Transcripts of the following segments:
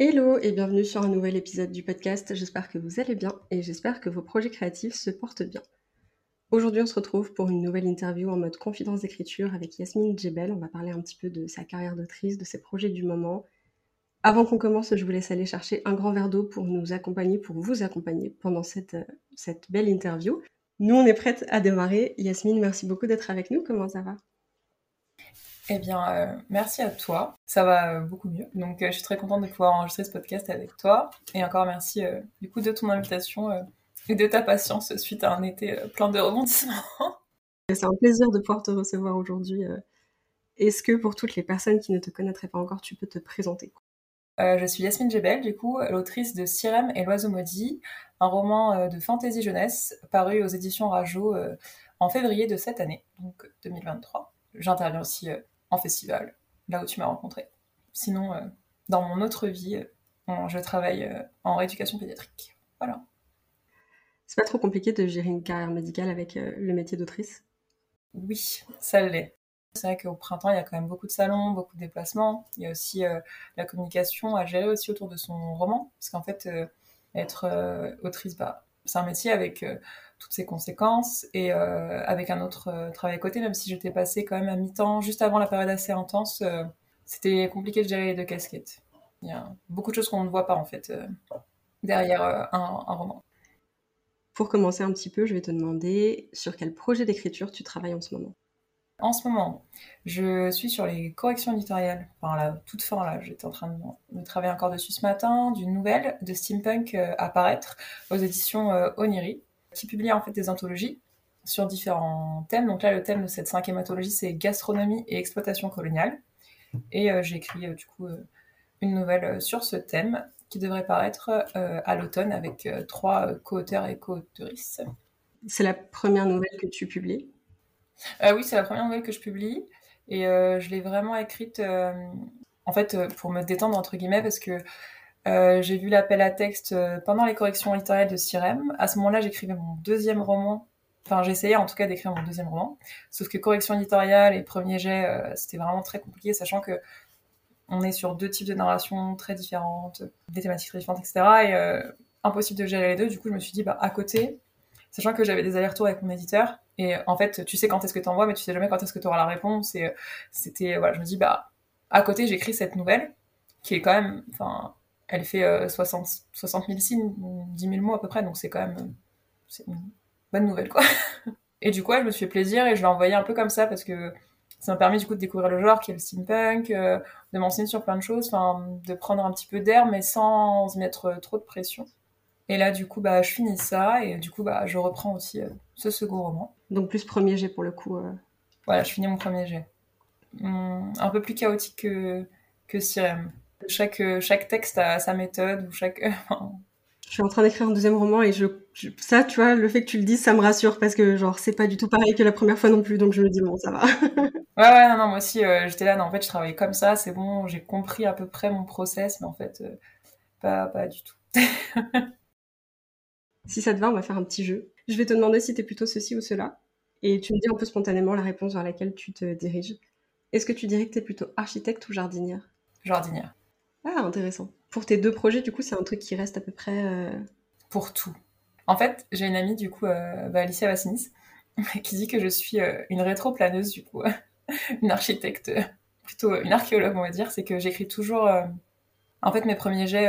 Hello et bienvenue sur un nouvel épisode du podcast. J'espère que vous allez bien et j'espère que vos projets créatifs se portent bien. Aujourd'hui, on se retrouve pour une nouvelle interview en mode confidence d'écriture avec Yasmine Djebel. On va parler un petit peu de sa carrière d'autrice, de ses projets du moment. Avant qu'on commence, je vous laisse aller chercher un grand verre d'eau pour nous accompagner, pour vous accompagner pendant cette, cette belle interview. Nous, on est prête à démarrer. Yasmine, merci beaucoup d'être avec nous. Comment ça va? Eh bien, euh, merci à toi. Ça va euh, beaucoup mieux. Donc, euh, je suis très contente de pouvoir enregistrer ce podcast avec toi. Et encore merci du coup de ton invitation et de ta patience suite à un été plein de rebondissements. C'est un plaisir de pouvoir te recevoir aujourd'hui. Est-ce que pour toutes les personnes qui ne te connaîtraient pas encore, tu peux te présenter Je suis Yasmine Jebel, du coup, l'autrice de Sirem et l'oiseau maudit, un roman de fantasy jeunesse paru aux éditions Rajo en février de cette année, donc 2023. J'interviens aussi festival, là où tu m'as rencontré. Sinon, euh, dans mon autre vie, euh, je travaille euh, en rééducation pédiatrique. Voilà. C'est pas trop compliqué de gérer une carrière médicale avec le métier d'autrice? Oui, ça l'est. C'est vrai qu'au printemps, il y a quand même beaucoup de salons, beaucoup de déplacements. Il y a aussi la communication à gérer aussi autour de son roman. Parce qu'en fait, être autrice, bah, c'est un métier avec toutes ses conséquences et euh, avec un autre euh, travail à côté, même si j'étais passée quand même à mi-temps juste avant la période assez intense, euh, c'était compliqué de gérer les deux casquettes. Il y a beaucoup de choses qu'on ne voit pas en fait derrière un, un, roman. Pour commencer un petit peu, je vais te demander sur quel projet d'écriture tu travailles en ce moment. En ce moment, je suis sur les corrections éditoriales. Enfin, la toute fin, là, j'étais en train de, travailler encore dessus ce matin, d'une nouvelle de steampunk à paraître aux éditions Oniri qui publie en fait des anthologies sur différents thèmes. Donc là, le thème de cette cinquième anthologie, c'est gastronomie et exploitation coloniale. Et euh, j'ai écrit euh, du coup euh, une nouvelle sur ce thème qui devrait paraître à l'automne avec trois co-auteurs et co-autrices. C'est la première nouvelle que tu publies? Oui, c'est la première nouvelle que je publie. Et je l'ai vraiment écrite, en fait, pour me détendre, entre guillemets, parce que euh, j'ai vu l'appel à texte euh, pendant les corrections littéraires de Sirem. À ce moment-là, j'écrivais mon deuxième roman. Enfin, j'essayais en tout cas d'écrire mon deuxième roman. Sauf que correction éditoriale et premier jet, euh, c'était vraiment très compliqué, sachant que on est sur deux types de narration très différentes, des thématiques très différentes, etc. Et impossible de gérer les deux. Du coup, je me suis dit, bah, à côté, sachant que j'avais des allers-retours avec mon éditeur, et en fait, tu sais quand est-ce que tu envoies, mais tu sais jamais quand est-ce que tu auras la réponse. Et c'était, voilà, je me dis, bah, à côté, j'écris cette nouvelle, qui est quand même, enfin, elle fait 60, 60 000 signes, 10 000 mots à peu près, donc c'est quand même c'est une bonne nouvelle, quoi. et du coup, je me suis fait plaisir et je l'ai envoyé un peu comme ça parce que ça m'a permis du coup de découvrir le genre qui est le steampunk, euh, de m'enseigner sur plein de choses, de prendre un petit peu d'air mais sans mettre trop de pression. Et là, du coup, bah, je finis ça et du coup, bah, je reprends aussi euh, ce second roman. Donc plus premier jet pour le coup. Euh. Voilà, je finis mon premier jet. Hum, un peu plus chaotique que, que Sirem. Chaque, chaque texte a sa méthode ou chaque. je suis en train d'écrire un deuxième roman et je, ça, tu vois, le fait que tu le dises, ça me rassure parce que genre c'est pas du tout pareil que la première fois non plus, donc je me dis bon, ça va. ouais, ouais, non, non, moi aussi, euh, j'étais là, non, en fait, je travaillais comme ça, c'est bon, j'ai compris à peu près mon process, mais en fait, pas, pas du tout. si ça te va, on va faire un petit jeu. Je vais te demander si t'es plutôt ceci ou cela, et tu me dis un peu spontanément la réponse vers laquelle tu te diriges. Est-ce que tu dirais que t'es plutôt architecte ou jardinière? Jardinière. Ah, intéressant. Pour tes deux projets, du coup, c'est un truc qui reste à peu près. Euh, Pour tout. En fait, j'ai une amie, du coup, euh, bah, Alicia Vassinis, qui dit que je suis euh, une rétroplaneuse, du coup, une architecte, plutôt une archéologue, on va dire. C'est que j'écris toujours. En fait, mes premiers jets,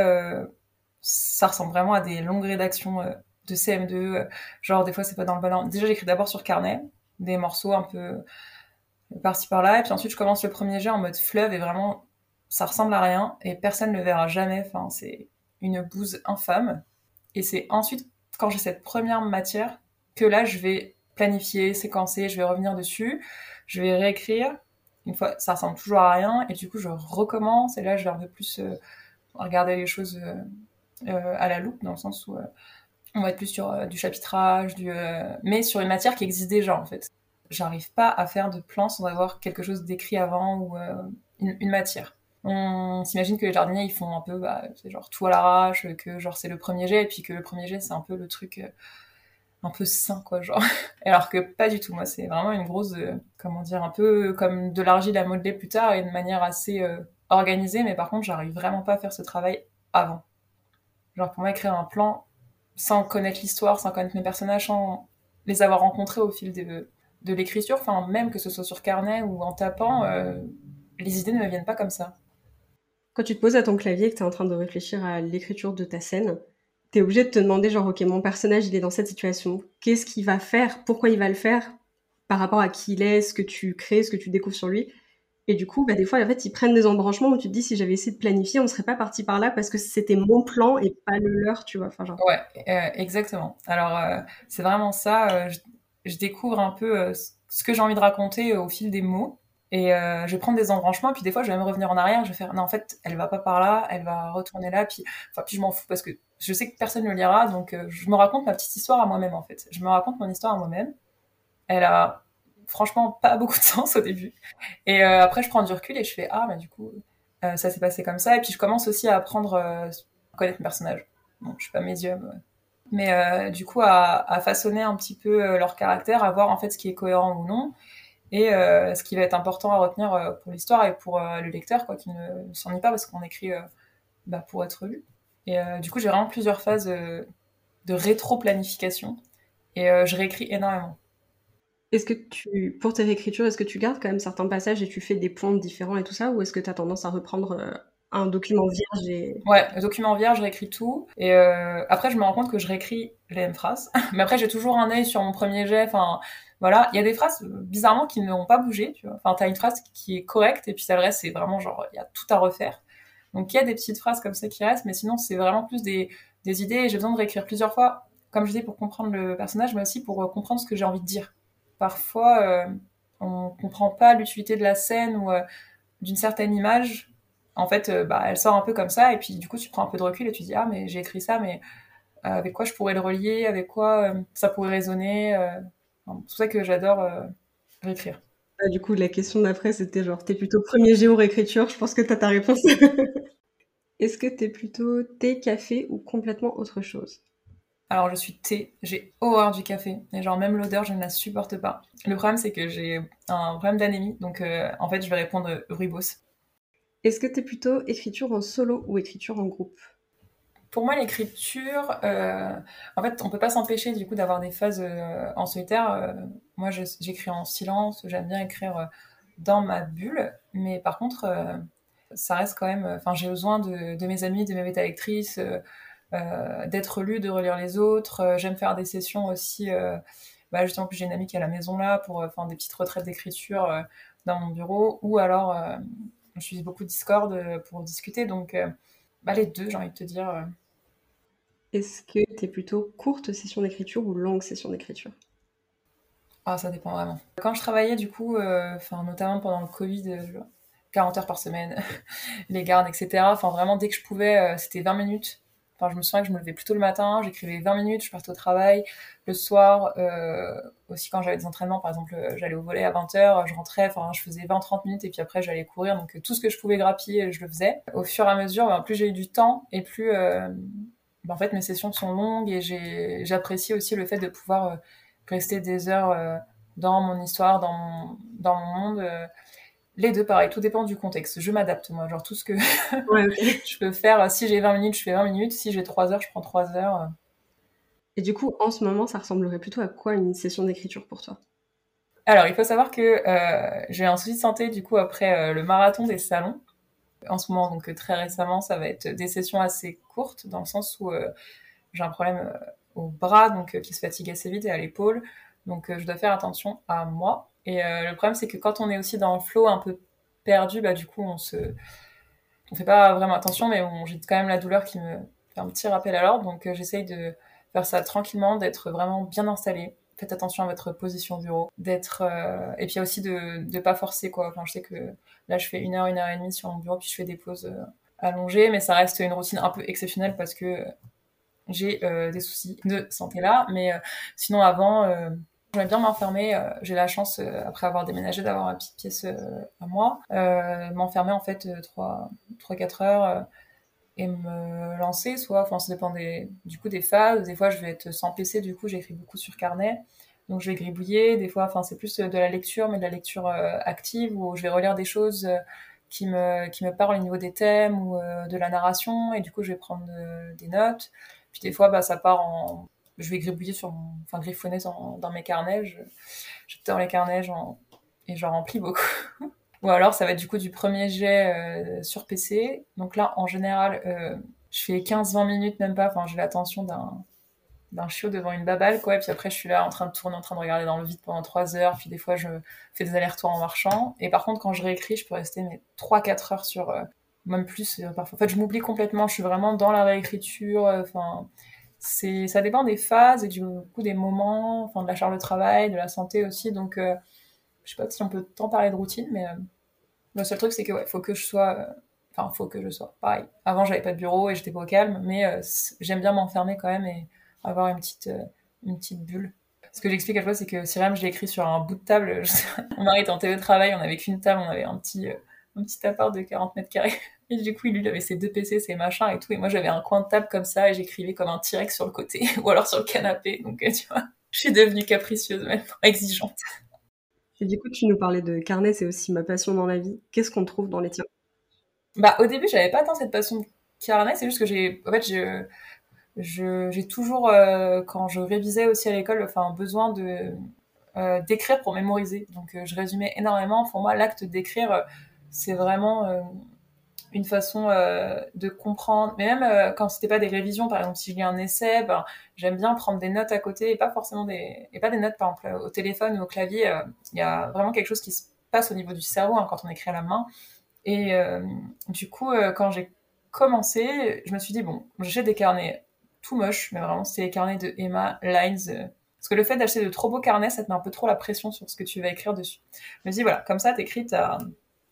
ça ressemble vraiment à des longues rédactions de CM2. genre, des fois, c'est pas dans le bon ordre. Déjà, j'écris d'abord sur carnet, des morceaux un peu par-ci par-là, et puis ensuite, je commence le premier jet en mode fleuve et vraiment ça ressemble à rien et personne ne le verra jamais. Enfin, c'est une bouse infâme. Et c'est ensuite, quand j'ai cette première matière, que là, je vais planifier, séquencer, je vais revenir dessus, je vais réécrire. Une fois, ça ressemble toujours à rien et du coup, je recommence et là, je vais un peu plus euh, regarder les choses euh, à la loupe, dans le sens où on va être plus sur du chapitrage, du, mais sur une matière qui existe déjà en fait. J'arrive pas à faire de plan sans avoir quelque chose d'écrit avant ou une, matière. On s'imagine que les jardiniers ils font un peu bah, genre tout à l'arrache, que genre c'est le premier jet et puis que le premier jet c'est un peu le truc un peu sain quoi genre alors que pas du tout moi c'est vraiment une grosse euh, comment dire un peu comme de l'argile à modeler plus tard et de manière assez euh, organisée mais par contre j'arrive vraiment pas à faire ce travail avant genre pour moi écrire un plan sans connaître l'histoire sans connaître mes personnages sans les avoir rencontrés au fil de, l'écriture enfin même que ce soit sur carnet ou en tapant euh, les idées ne me viennent pas comme ça. Quand tu te poses à ton clavier et que tu es en train de réfléchir à l'écriture de ta scène t'es obligé de te demander genre ok mon personnage il est dans cette situation, qu'est-ce qu'il va faire, pourquoi il va le faire? Par rapport à qui il est, ce que tu crées, ce que tu découvres sur lui. Et du coup, bah, des fois, en fait, ils prennent des embranchements où tu te dis, si j'avais essayé de planifier, on serait pas parti par là parce que c'était mon plan et pas le leur, tu vois. Enfin, genre... Ouais, euh, exactement. Alors, euh, c'est vraiment ça. Euh, je, découvre un peu ce que j'ai envie de raconter au fil des mots. Et je vais prendre des embranchements, puis des fois, je vais même revenir en arrière, je vais faire, non, en fait, elle va pas par là, elle va retourner là, puis, enfin, puis je m'en fous parce que je sais que personne ne le lira, donc je me raconte ma petite histoire à moi-même en fait. Je me raconte mon histoire à moi-même. Elle a franchement pas beaucoup de sens au début. Et euh, après, je prends du recul et je fais ah, mais du coup, euh, ça s'est passé comme ça. Et puis je commence aussi à apprendre à connaître mes personnages. Bon, je suis pas médium, mais du coup à, façonner un petit peu leur caractère, à voir en fait ce qui est cohérent ou non. Et ce qui va être important à retenir pour l'histoire et pour le lecteur, quoi, qui ne s'ennuie pas parce qu'on écrit bah, pour être lu. Et euh, du coup, j'ai vraiment plusieurs phases euh, de rétro-planification. Et euh, je réécris énormément. Est-ce que tu, pour tes réécritures, est-ce que tu gardes quand même certains passages et tu fais des points différents et tout ça, ou est-ce que tu as tendance à reprendre un document vierge. Ouais, le document vierge, je réécris tout. Et après, je me rends compte que je réécris les mêmes phrases. Mais après, j'ai toujours un œil sur mon premier jet. Enfin, voilà, il y a des phrases bizarrement qui n'ont pas bougé. Tu vois. Enfin, t'as une phrase qui est correcte et puis ça reste, c'est vraiment genre il y a tout à refaire. Donc il y a des petites phrases comme ça qui restent, mais sinon c'est vraiment plus des, idées et j'ai besoin de réécrire plusieurs fois, comme je dis, pour comprendre le personnage, mais aussi pour euh, comprendre ce que j'ai envie de dire. Parfois, euh, on comprend pas l'utilité de la scène ou euh, d'une certaine image. En fait, bah, elle sort un peu comme ça, et puis du coup, tu prends un peu de recul et tu dis ah mais j'ai écrit ça, mais avec quoi je pourrais le relier, avec quoi ça pourrait résonner. c'est pour ça que j'adore réécrire. Ah, du coup, la question d'après, c'était genre, t'es plutôt premier géo réécriture, je pense que t'as ta réponse. Est-ce que t'es plutôt thé, café ou complètement autre chose? Alors, je suis thé, j'ai horreur du café, et genre même l'odeur, je ne la supporte pas. Le problème, c'est que j'ai un problème d'anémie, donc euh, en fait, je vais répondre rooibos. Est-ce que t'es plutôt écriture en solo ou écriture en groupe? Pour moi, l'écriture, euh, en fait, on peut pas s'empêcher du coup d'avoir des phases euh, en solitaire. Euh, moi, j'écris en silence, j'aime bien écrire dans ma bulle, mais par contre, ça reste quand même. Enfin, j'ai besoin de, mes amis, de mes bêta lectrices, d'être lu, de relire les autres. j'aime faire des sessions aussi. Bah, justement, j'ai une amie qui est à la maison là pour faire des petites retraites d'écriture dans mon bureau, ou alors je suis beaucoup Discord pour discuter. Donc, bah, les deux, j'ai envie de te dire. Est-ce que tu es plutôt courte session d'écriture ou longue session d'écriture? Ah, ça dépend vraiment. Quand je travaillais, du coup, euh, notamment pendant le Covid, 40 euh, heures par semaine, les gardes, etc. Enfin, vraiment, dès que je pouvais, euh, c'était 20 minutes. Enfin, je me souviens que je me levais plutôt le matin, j'écrivais 20 minutes, je partais au travail. Le soir, aussi quand j'avais des entraînements, par exemple, j'allais au volet à 20h, je rentrais, enfin, je faisais 20-30 minutes et puis après, j'allais courir. Donc, tout ce que je pouvais grappiller, je le faisais. Au fur et à mesure, ben, plus j'ai eu du temps et plus bah, en fait, mes sessions sont longues et j'apprécie aussi le fait de pouvoir euh, rester des heures euh, dans mon histoire, dans mon, dans mon monde. Euh. les deux, pareil, tout dépend du contexte. Je m'adapte, moi. Genre, tout ce que je peux faire, si j'ai 20 minutes, je fais 20 minutes. Si j'ai 3 heures, je prends 3 heures. Et du coup, en ce moment, ça ressemblerait plutôt à quoi une session d'écriture pour toi? Alors, il faut savoir que j'ai un souci de santé, du coup, après le marathon des salons en ce moment, donc très récemment, ça va être des sessions assez courtes, dans le sens où euh, j'ai un problème euh, au bras, donc euh, qui se fatigue assez vite, et à l'épaule. Donc je dois faire attention à moi. Et le problème, c'est que quand on est aussi dans le flow un peu perdu, bah du coup, on se... On fait pas vraiment attention, mais j'ai quand même la douleur qui me fait un petit rappel à l'ordre. Donc j'essaye de faire ça tranquillement, d'être vraiment bien installée faites attention à votre position bureau, d'être euh, et puis aussi de ne pas forcer quoi. Je sais que là je fais une heure, une heure et demie sur mon bureau, puis je fais des pauses euh, allongée, mais ça reste une routine un peu exceptionnelle parce que j'ai des soucis de santé là. Mais sinon, avant, J'aime bien m'enfermer. j'ai la chance, après avoir déménagé, d'avoir ma petite pièce à moi. m'enfermer en fait 3-4 heures et me lancer. Soit, enfin, ça dépend du coup des phases. Des fois, je vais être sans PC, du coup, j'écris beaucoup sur carnet. Donc, je vais gribouiller. Des fois, enfin, c'est plus de la lecture, mais de la lecture active où je vais relire des choses qui me, qui me parlent au niveau des thèmes ou de la narration. Et du coup, je vais prendre des notes. Puis des fois, bah, ça part en je vais gribouiller sur mon, enfin griffonner dans, mes carnets. Je, je dans les carnets et j'en remplis beaucoup. Ou alors ça va être du coup du premier jet euh, sur PC. Donc là, en général, euh, je fais 15-20 minutes, même pas. Enfin, j'ai l'attention d'un d'un chiot devant une baballe, quoi. Et puis après, je suis là en train de tourner, en train de regarder dans le vide pendant 3 heures. Puis des fois, je fais des allers-retours en marchant. Et par contre, quand je réécris, je peux rester mais 3-4 heures sur, euh, même plus parfois. En fait, je m'oublie complètement. Je suis vraiment dans la réécriture. Enfin, c'est ça dépend des phases et du coup des moments, enfin de la charge de travail, de la santé aussi. Donc euh, je sais pas si on peut tant parler de routine, mais euh, le seul truc c'est que ouais, faut que je sois, euh, enfin faut que je sois pareil. Avant j'avais pas de bureau et j'étais pas au calme, mais j'aime bien m'enfermer quand même et avoir une petite une petite bulle. Ce que j'explique à fois, c'est que Siram, je l'ai écrit sur un bout de table. mon mari en télétravail, on avait qu'une table, on avait un petit, un petit appart de 40 mètres carrés. Et du coup, lui, il avait ses deux PC, ses machins et tout. Et moi, j'avais un coin de table comme ça et j'écrivais comme un T-Rex sur le côté ou alors sur le canapé. Donc, euh, tu vois, je suis devenue capricieuse maintenant, exigeante. Et du coup, tu nous parlais de carnet, c'est aussi ma passion dans la vie. Qu'est-ce qu'on trouve dans les tiens Bah, au début, j'avais pas tant cette passion de carnet. C'est juste que j'ai, en fait, je, j'ai toujours, euh, quand je révisais aussi à l'école, enfin, besoin de euh, d'écrire pour mémoriser. Donc, je résumais énormément. Pour moi, l'acte d'écrire, c'est vraiment une façon euh, de comprendre. Mais même euh, quand c'était pas des révisions, par exemple, si je lis un essai, ben, j'aime bien prendre des notes à côté et pas forcément des, et pas des notes, par exemple, au téléphone ou au clavier. Euh, il y a vraiment quelque chose qui se passe au niveau du cerveau hein, quand on écrit à la main. Et du coup, quand j'ai commencé, je me suis dit, bon, j'achète des carnets tout moches, mais vraiment, c'est les carnets de Emma Lines. parce que le fait d'acheter de trop beaux carnets, ça te met un peu trop la pression sur ce que tu vas écrire dessus. Je me dis, voilà, comme ça, t'écris ta,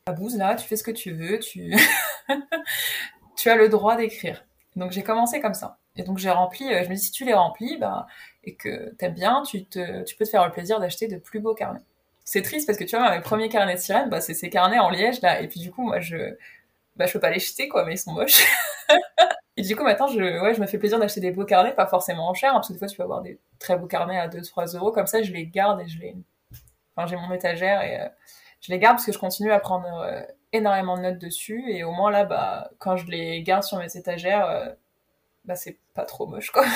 ta bouse là, tu fais ce que tu veux, tu tu as le droit d'écrire. Donc j'ai commencé comme ça. Et donc j'ai rempli, euh, je me dis si tu les remplis, bah, et que t'aimes bien, tu, te, tu peux te faire le plaisir d'acheter de plus beaux carnets. C'est triste parce que tu vois, mes premiers carnets de sirène, bah, c'est ces carnets en liège là, et puis du coup, moi je, bah, je peux pas les jeter quoi, mais ils sont moches. et du coup, maintenant, je, ouais, je me fais plaisir d'acheter des beaux carnets, pas forcément en cher, hein, parce que des fois, tu peux avoir des très beaux carnets à 2-3 euros, comme ça, je les garde et je les, enfin, j'ai mon étagère et euh, je les garde parce que je continue à prendre euh, énormément de notes dessus. Et au moins là bah quand je les garde sur mes étagères euh, bah c'est pas trop moche quoi.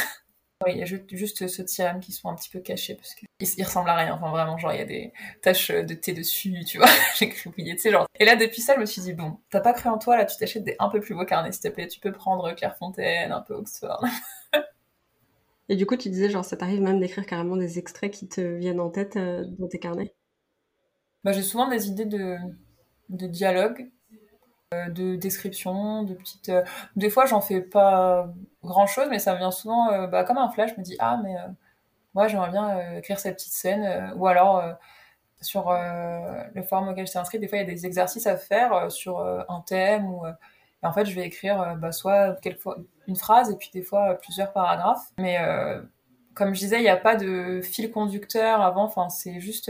Oui il y a juste, ce tirame qui sont un petit peu cachés parce qu'il il ressemble à rien. Enfin vraiment genre il y a des taches de thé dessus tu vois. J'ai crépouillé tu sais genre. Et là depuis ça je me suis dit bon t'as pas cru en toi là tu t'achètes des un peu plus beaux carnets s'il te plaît. Tu peux prendre Clairefontaine un peu Oxford. Et du coup tu disais genre ça t'arrive même d'écrire carrément des extraits qui te viennent en tête euh, dans tes carnets? Bah, j'ai souvent des idées de de dialogue, euh, de description, de petites. Euh, des fois, j'en fais pas grand chose, mais ça me vient souvent euh, bah, comme un flash. Je me dis ah mais moi j'aimerais bien écrire cette petite scène, ou alors sur le forum auquel j'étais inscrite, des fois il y a des exercices à faire sur un thème ou en fait je vais écrire bah, soit quelquefois une phrase et puis des fois plusieurs paragraphes. Mais comme je disais, il n'y a pas de fil conducteur avant. Enfin c'est juste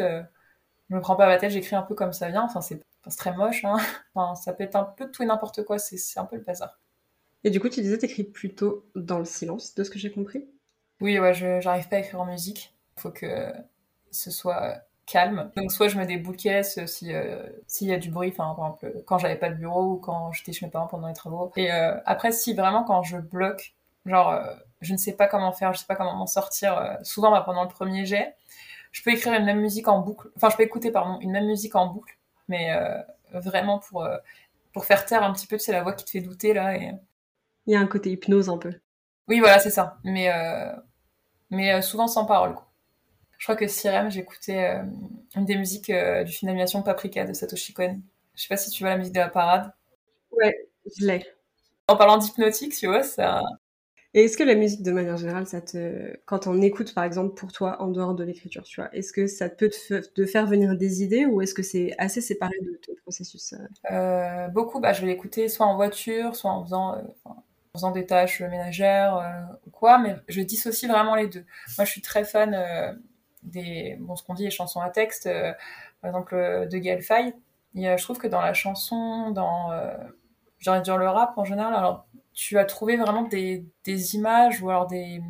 je me prends pas la tête, j'écris un peu comme ça vient. Enfin, c'est très moche. Hein. Enfin, ça peut être un peu tout et n'importe quoi. C'est un peu le bazar. Et du coup, tu disais t'écris plutôt dans le silence, de ce que j'ai compris? Oui, ouais, je j'arrive pas à écrire en musique. Il faut que ce soit calme. Donc soit je mets des bouquets si euh, s'il y a du bruit, enfin par exemple quand j'avais pas de bureau ou quand j'étais chez mes parents pendant les travaux. Et euh, après si vraiment quand je bloque, genre euh, je ne sais pas comment faire, je sais pas comment m'en sortir. souvent bah, pendant le premier jet, je peux écrire une même musique en boucle, enfin je peux écouter pardon une même musique en boucle, mais euh, vraiment pour euh, pour faire taire un petit peu, c'est la voix qui te fait douter là. Et... Il y a un côté hypnose un peu. Oui voilà c'est ça, mais euh, mais souvent sans parole. Quoi. Je crois que Sirem, j'écoutais une des musiques du film d'animation Paprika de Satoshi Kon. Je sais pas si tu vois la musique de la parade. Ouais, je l'ai. En parlant d'hypnotique, tu vois, ça, Et est-ce que la musique, de manière générale, ça te, quand on écoute, par exemple, pour toi, en dehors de l'écriture, tu vois, est-ce que ça peut te, faire venir des idées ou est-ce que c'est assez séparé de ton processus euh? Beaucoup, bah, je vais l'écouter soit en voiture, soit en faisant, en faisant des tâches ménagères quoi, mais je dissocie vraiment les deux. Moi, je suis très fan des, bon, ce qu'on dit, les chansons à texte, par exemple, de Gaël Faye. je trouve que dans la chanson, dans, le rap en général, alors tu as trouvé vraiment des, des, images ou alors des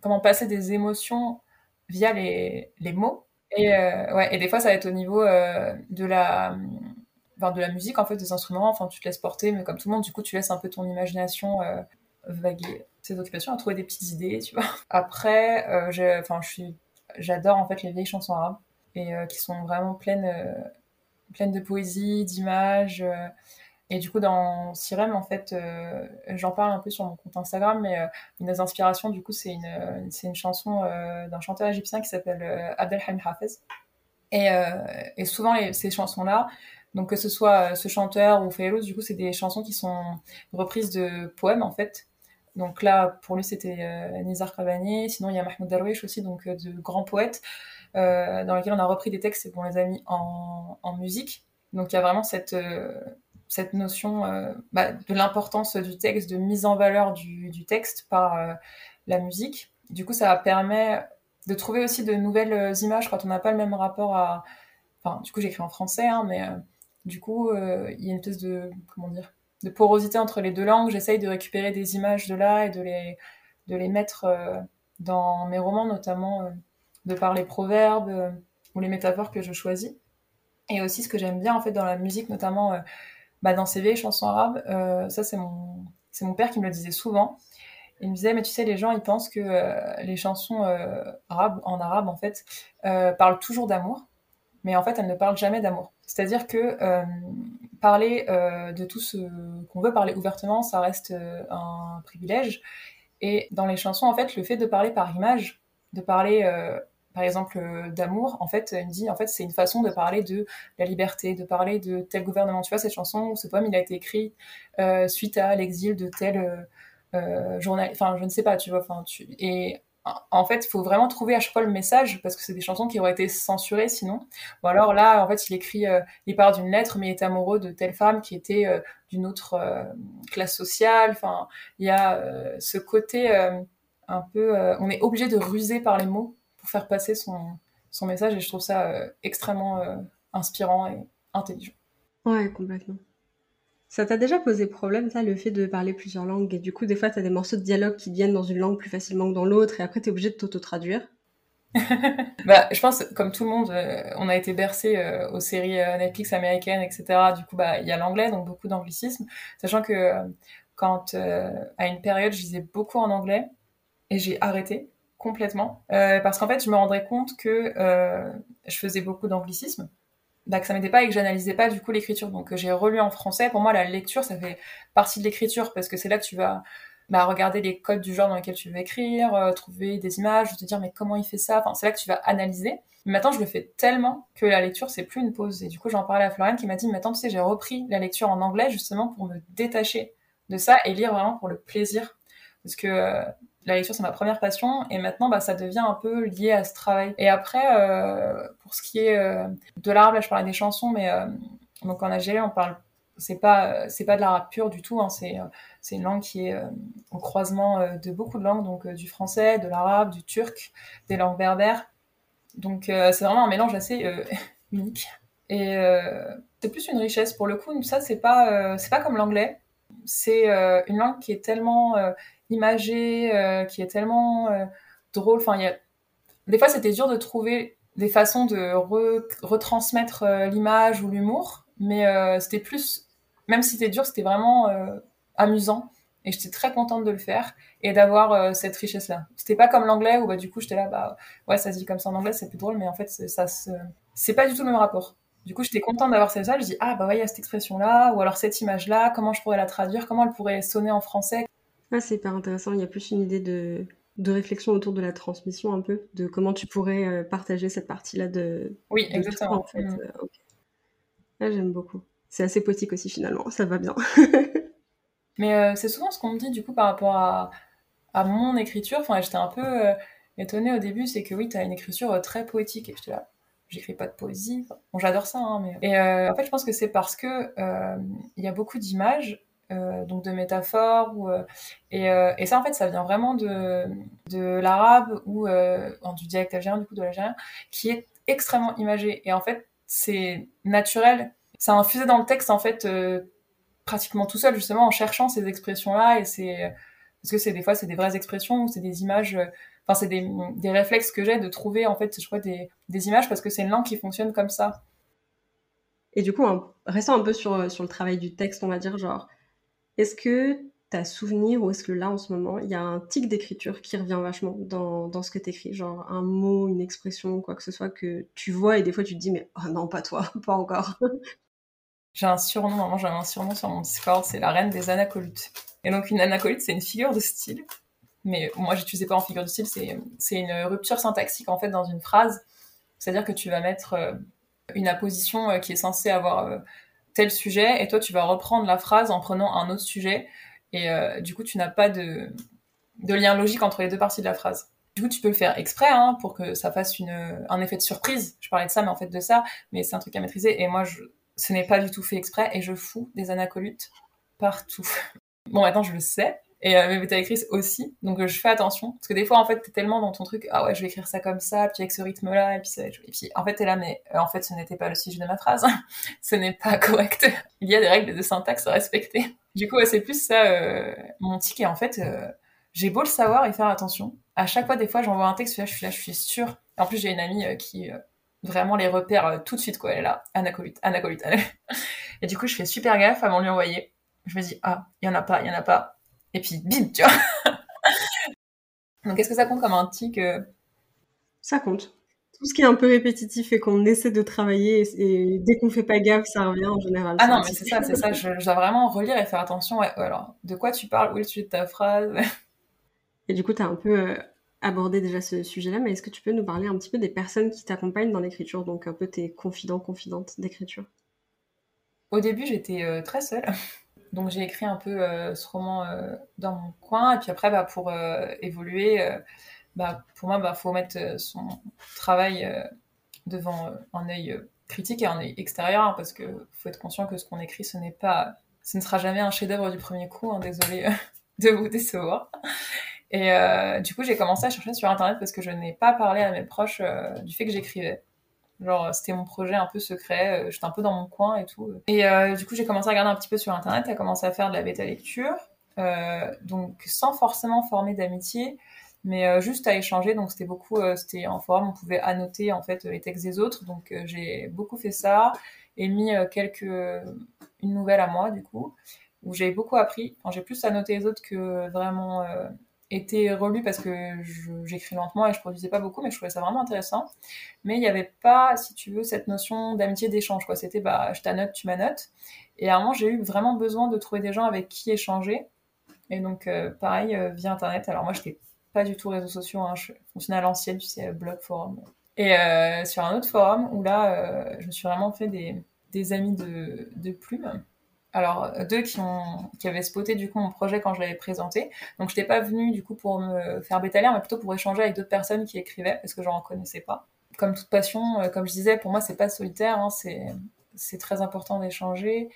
comment passer des émotions via les, les mots. Et euh, ouais et des fois ça va être au niveau euh, de la enfin, de la musique en fait des instruments. Enfin tu te laisses porter mais comme tout le monde du coup tu laisses un peu ton imagination euh, vaguer ces occupations à trouver des petites idées tu vois. Après enfin je suis j'adore en fait les vieilles chansons arabes et qui sont vraiment pleines pleines de poésie d'images et du coup, dans Sirem, en fait, euh, j'en parle un peu sur mon compte Instagram, mais euh, une des inspirations, du coup, c'est une, euh, une chanson d'un chanteur égyptien qui s'appelle Abdelhamid Hafez. Et, et souvent, ces chansons-là, donc que ce soit ce chanteur ou Faylouz, du coup, c'est des chansons qui sont reprises de poèmes, en fait. Donc là, pour lui, c'était Nizar Kravani. Sinon, il y a Mahmoud Darwish aussi, donc de grands poètes, dans lesquels on a repris des textes et qu'on les a mis en musique. Donc il y a vraiment cette cette notion euh, bah, de l'importance du texte, de mise en valeur du, texte par euh, la musique. Du coup, ça permet de trouver aussi de nouvelles euh, images quand on n'a pas le même rapport à. Enfin, du coup, j'écris en français, hein, mais du coup, il y a une espèce de comment dire, de porosité entre les deux langues. J'essaye de récupérer des images de là et de les de les mettre dans mes romans, notamment de par les proverbes ou les métaphores que je choisis. Et aussi, ce que j'aime bien en fait dans la musique, notamment bah, dans ces vieilles chansons arabes, euh, ça c'est mon, c'est mon père qui me le disait souvent. Il me disait, mais tu sais, les gens, ils pensent que euh, les chansons euh, arabes, en arabe, en fait, parlent toujours d'amour, mais en fait, elles ne parlent jamais d'amour. C'est-à-dire que parler de tout ce qu'on veut parler ouvertement, ça reste un privilège. Et dans les chansons, en fait, le fait de parler par image, de parler par exemple euh, d'amour, en fait, il me dit en fait c'est une façon de parler de la liberté, de parler de tel gouvernement. Tu vois cette chanson, ce poème, il a été écrit euh, suite à l'exil de tel euh, journal, enfin je ne sais pas, tu vois, et en fait, il faut vraiment trouver à chaque fois le message parce que c'est des chansons qui auraient été censurées sinon. Ou alors là, en fait, il écrit, il part d'une lettre, mais il est amoureux de telle femme qui était d'une autre classe sociale. Enfin, il y a ce côté un peu, on est obligé de ruser par les mots faire passer son, son message et je trouve ça euh, extrêmement euh, inspirant et intelligent. Ouais, complètement. Ça t'a déjà posé problème, ça, le fait de parler plusieurs langues et du coup, des fois, t'as des morceaux de dialogue qui viennent dans une langue plus facilement que dans l'autre et après, t'es obligé de t'auto-traduire? Bah, je pense, comme tout le monde, euh, on a été bercé aux séries Netflix américaines, etc. Du coup, bah, il y a l'anglais, donc beaucoup d'anglicisme. Sachant que quand, à une période, je lisais beaucoup en anglais et j'ai arrêté complètement. Euh, parce qu'en fait, je me rendrais compte que euh, je faisais beaucoup d'anglicisme, bah, que ça m'aidait pas et que j'analysais pas du coup l'écriture. Donc j'ai relu en français. Pour moi, la lecture, ça fait partie de l'écriture parce que c'est là que tu vas bah, regarder les codes du genre dans lequel tu veux écrire, euh, trouver des images, te dire mais comment il fait ça? Enfin, c'est là que tu vas analyser. Mais maintenant, je le fais tellement que la lecture, c'est plus une pause. Et du coup, j'en parlais à Florian qui m'a dit, mais attends, tu sais, j'ai repris la lecture en anglais justement pour me détacher de ça et lire vraiment pour le plaisir. Parce que la lecture c'est ma première passion et maintenant bah, ça devient un peu lié à ce travail. Et après, euh, pour ce qui est euh, de l'arabe, là je parlais des chansons, mais euh, donc en Algérie on parle, c'est pas c'est pas de l'arabe pur du tout, hein, c'est c'est une langue qui est au croisement de beaucoup de langues, donc du français, de l'arabe, du turc, des langues berbères. Donc c'est vraiment un mélange assez unique. Et c'est plus une richesse pour le coup. Ça c'est pas c'est pas comme l'anglais. C'est une langue qui est tellement imagé, euh, qui est tellement euh, drôle. Enfin. Des fois, c'était dur de trouver des façons de retransmettre euh, l'image ou l'humour, mais c'était plus, même si c'était dur, c'était vraiment amusant. Et j'étais très contente de le faire et d'avoir cette richesse-là. C'était pas comme l'anglais où bah, du coup j'étais là, bah ouais, ça se dit comme ça en anglais, c'est plus drôle, mais en fait, ça c'est pas du tout le même rapport. Du coup, j'étais contente d'avoir cette ça. Je dis, ah bah ouais, il y a cette expression-là, ou alors cette image-là, comment je pourrais la traduire, comment elle pourrait sonner en français. Ah, c'est hyper intéressant. Il y a plus une idée de, de réflexion autour de la transmission un peu, de comment tu pourrais euh, partager cette partie-là de. Oui, exactement. en fait. Mm. Euh, ah, j'aime beaucoup. C'est assez poétique aussi finalement, ça va bien. Mais euh, c'est souvent ce qu'on me dit du coup par rapport à, à mon écriture. Enfin, j'étais un peu étonnée au début, c'est que oui, tu as une écriture très poétique. Et j'étais là, j'écris pas de poésie. bon, j'adore ça, hein, mais... Et en fait, je pense que c'est parce que il y a beaucoup d'images euh, donc de métaphores ou, euh, et, euh, et, ça en fait ça vient vraiment de, de l'arabe ou du dialecte algérien du coup de l'algérien qui est extrêmement imagé. Et en fait c'est naturel. Ça a infusé dans le texte en fait pratiquement tout seul justement en cherchant ces expressions là et c'est parce que c'est des fois c'est des vraies expressions ou c'est des images enfin c'est des, des réflexes que j'ai de trouver en fait je crois des, des images parce que c'est une langue qui fonctionne comme ça et du coup, restant un peu sur, sur le travail du texte, on va dire, genre, est-ce que tu as souvenir ou est-ce que là en ce moment il y a un tic d'écriture qui revient vachement dans, dans ce que tu écris Genre un mot, une expression, quoi que ce soit que tu vois et des fois tu te dis mais oh non, pas toi, pas encore. j'ai un surnom, moi j'avais un surnom sur mon Discord, c'est la reine des anacolutes. Et donc une anacolute c'est une figure de style. Mais moi j'utilisais pas en figure de style, c'est une rupture syntaxique en fait dans une phrase. C'est-à-dire que tu vas mettre euh, une apposition euh, qui est censée avoir euh, tel sujet et toi tu vas reprendre la phrase en prenant un autre sujet et du coup tu n'as pas de, de lien logique entre les deux parties de la phrase. Du coup tu peux le faire exprès hein, pour que ça fasse une, un effet de surprise. Je parlais de ça mais en fait de ça, mais c'est un truc à maîtriser et moi je, ce n'est pas du tout fait exprès et je fous des anacolutes partout. Bon maintenant je le sais, et euh, mes bêta-écrices aussi. Donc, euh, je fais attention. Parce que des fois, en fait, t'es tellement dans ton truc, ah ouais, je vais écrire ça comme ça, puis avec ce rythme-là, et puis ça Et puis, en fait, t'es là, mais euh, en fait, ce n'était pas le sujet de ma phrase. ce n'est pas correct. Il y a des règles de syntaxe à respecter. Du coup, c'est plus ça, euh, mon tic. Et en fait, j'ai beau le savoir et faire attention. À chaque fois, des fois, j'envoie un texte, là, je suis là, je suis sûre. En plus, j'ai une amie qui vraiment les repère tout de suite, quoi. Elle est là, anacolite, anacolite. et du coup, je fais super gaffe avant de lui envoyer. Je me dis, ah, il y en a pas, il y en a pas et puis bim, tu vois. Donc est-ce que ça compte comme un tic euh? Ça compte. Tout ce qui est un peu répétitif et qu'on essaie de travailler, et dès qu'on fait pas gaffe, ça revient en général. Ah non, mais c'est ça, c'est ça. Je, dois vraiment relire et faire attention. Ouais, alors, de quoi tu parles? Où est le sujet de ta phrase? Et du coup, tu as un peu euh, abordé déjà ce sujet-là, mais est-ce que tu peux nous parler un petit peu des personnes qui t'accompagnent dans l'écriture, donc un peu tes confidents, confidentes d'écriture Au début, j'étais euh, très seule donc j'ai écrit un peu euh, ce roman euh, dans mon coin. Et puis après bah, pour euh, évoluer bah, pour moi bah faut mettre son travail devant un œil critique et un œil extérieur hein, parce que faut être conscient que ce qu'on écrit ce n'est pas ce ne sera jamais un chef-d'œuvre du premier coup hein, désolé de vous décevoir. Et du coup j'ai commencé à chercher sur internet parce que je n'ai pas parlé à mes proches du fait que j'écrivais Genre, c'était mon projet un peu secret, euh, j'étais un peu dans mon coin et tout. Et euh, du coup, j'ai commencé à regarder un petit peu sur Internet, à commencer à faire de la bêta lecture, euh, donc sans forcément former d'amitié, mais juste à échanger. Donc, c'était beaucoup, c'était en forum, on pouvait annoter en fait les textes des autres. Donc, j'ai beaucoup fait ça et mis quelques une nouvelle à moi du coup, où j'ai beaucoup appris. J'ai plus annoté les autres que vraiment été relu parce que j'écris lentement et je produisais pas beaucoup, mais je trouvais ça vraiment intéressant. Mais il n'y avait pas, si tu veux, cette notion d'amitié d'échange, quoi. C'était, bah, je t'annote, tu m'annotes. Et à un moment, j'ai eu vraiment besoin de trouver des gens avec qui échanger. Et donc, euh, pareil, euh, via Internet. Alors moi, je n'étais pas du tout réseaux sociaux, hein. je fonctionnais à l'ancienne, tu sais, blog, forum. Et euh, sur un autre forum où là, je me suis vraiment fait des, des amis de, de plumes alors deux qui avaient spoté du coup mon projet quand je l'avais présenté. Donc je n'étais pas venue du coup pour me faire bétaler, mais plutôt pour échanger avec d'autres personnes qui écrivaient parce que je n'en connaissais pas. Comme toute passion, euh, comme je disais, pour moi c'est pas solitaire, hein, c'est très important d'échanger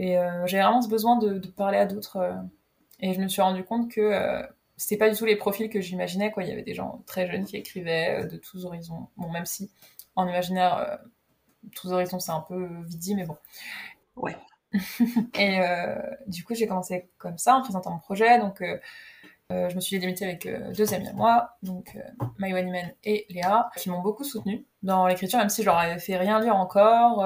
et euh, j'ai vraiment ce besoin de, parler à d'autres. Euh, et je me suis rendu compte que euh, c'était pas du tout les profils que j'imaginais quoi. Il y avait des gens très jeunes qui écrivaient de tous horizons. Bon même si en imaginaire tous horizons c'est un peu vidi mais bon. Ouais. et euh, du coup, j'ai commencé comme ça en présentant mon projet. Donc, euh, euh, je me suis liée avec deux amis à moi, donc euh, et Léa, qui m'ont beaucoup soutenue dans l'écriture, même si je leur avais fait rien lire encore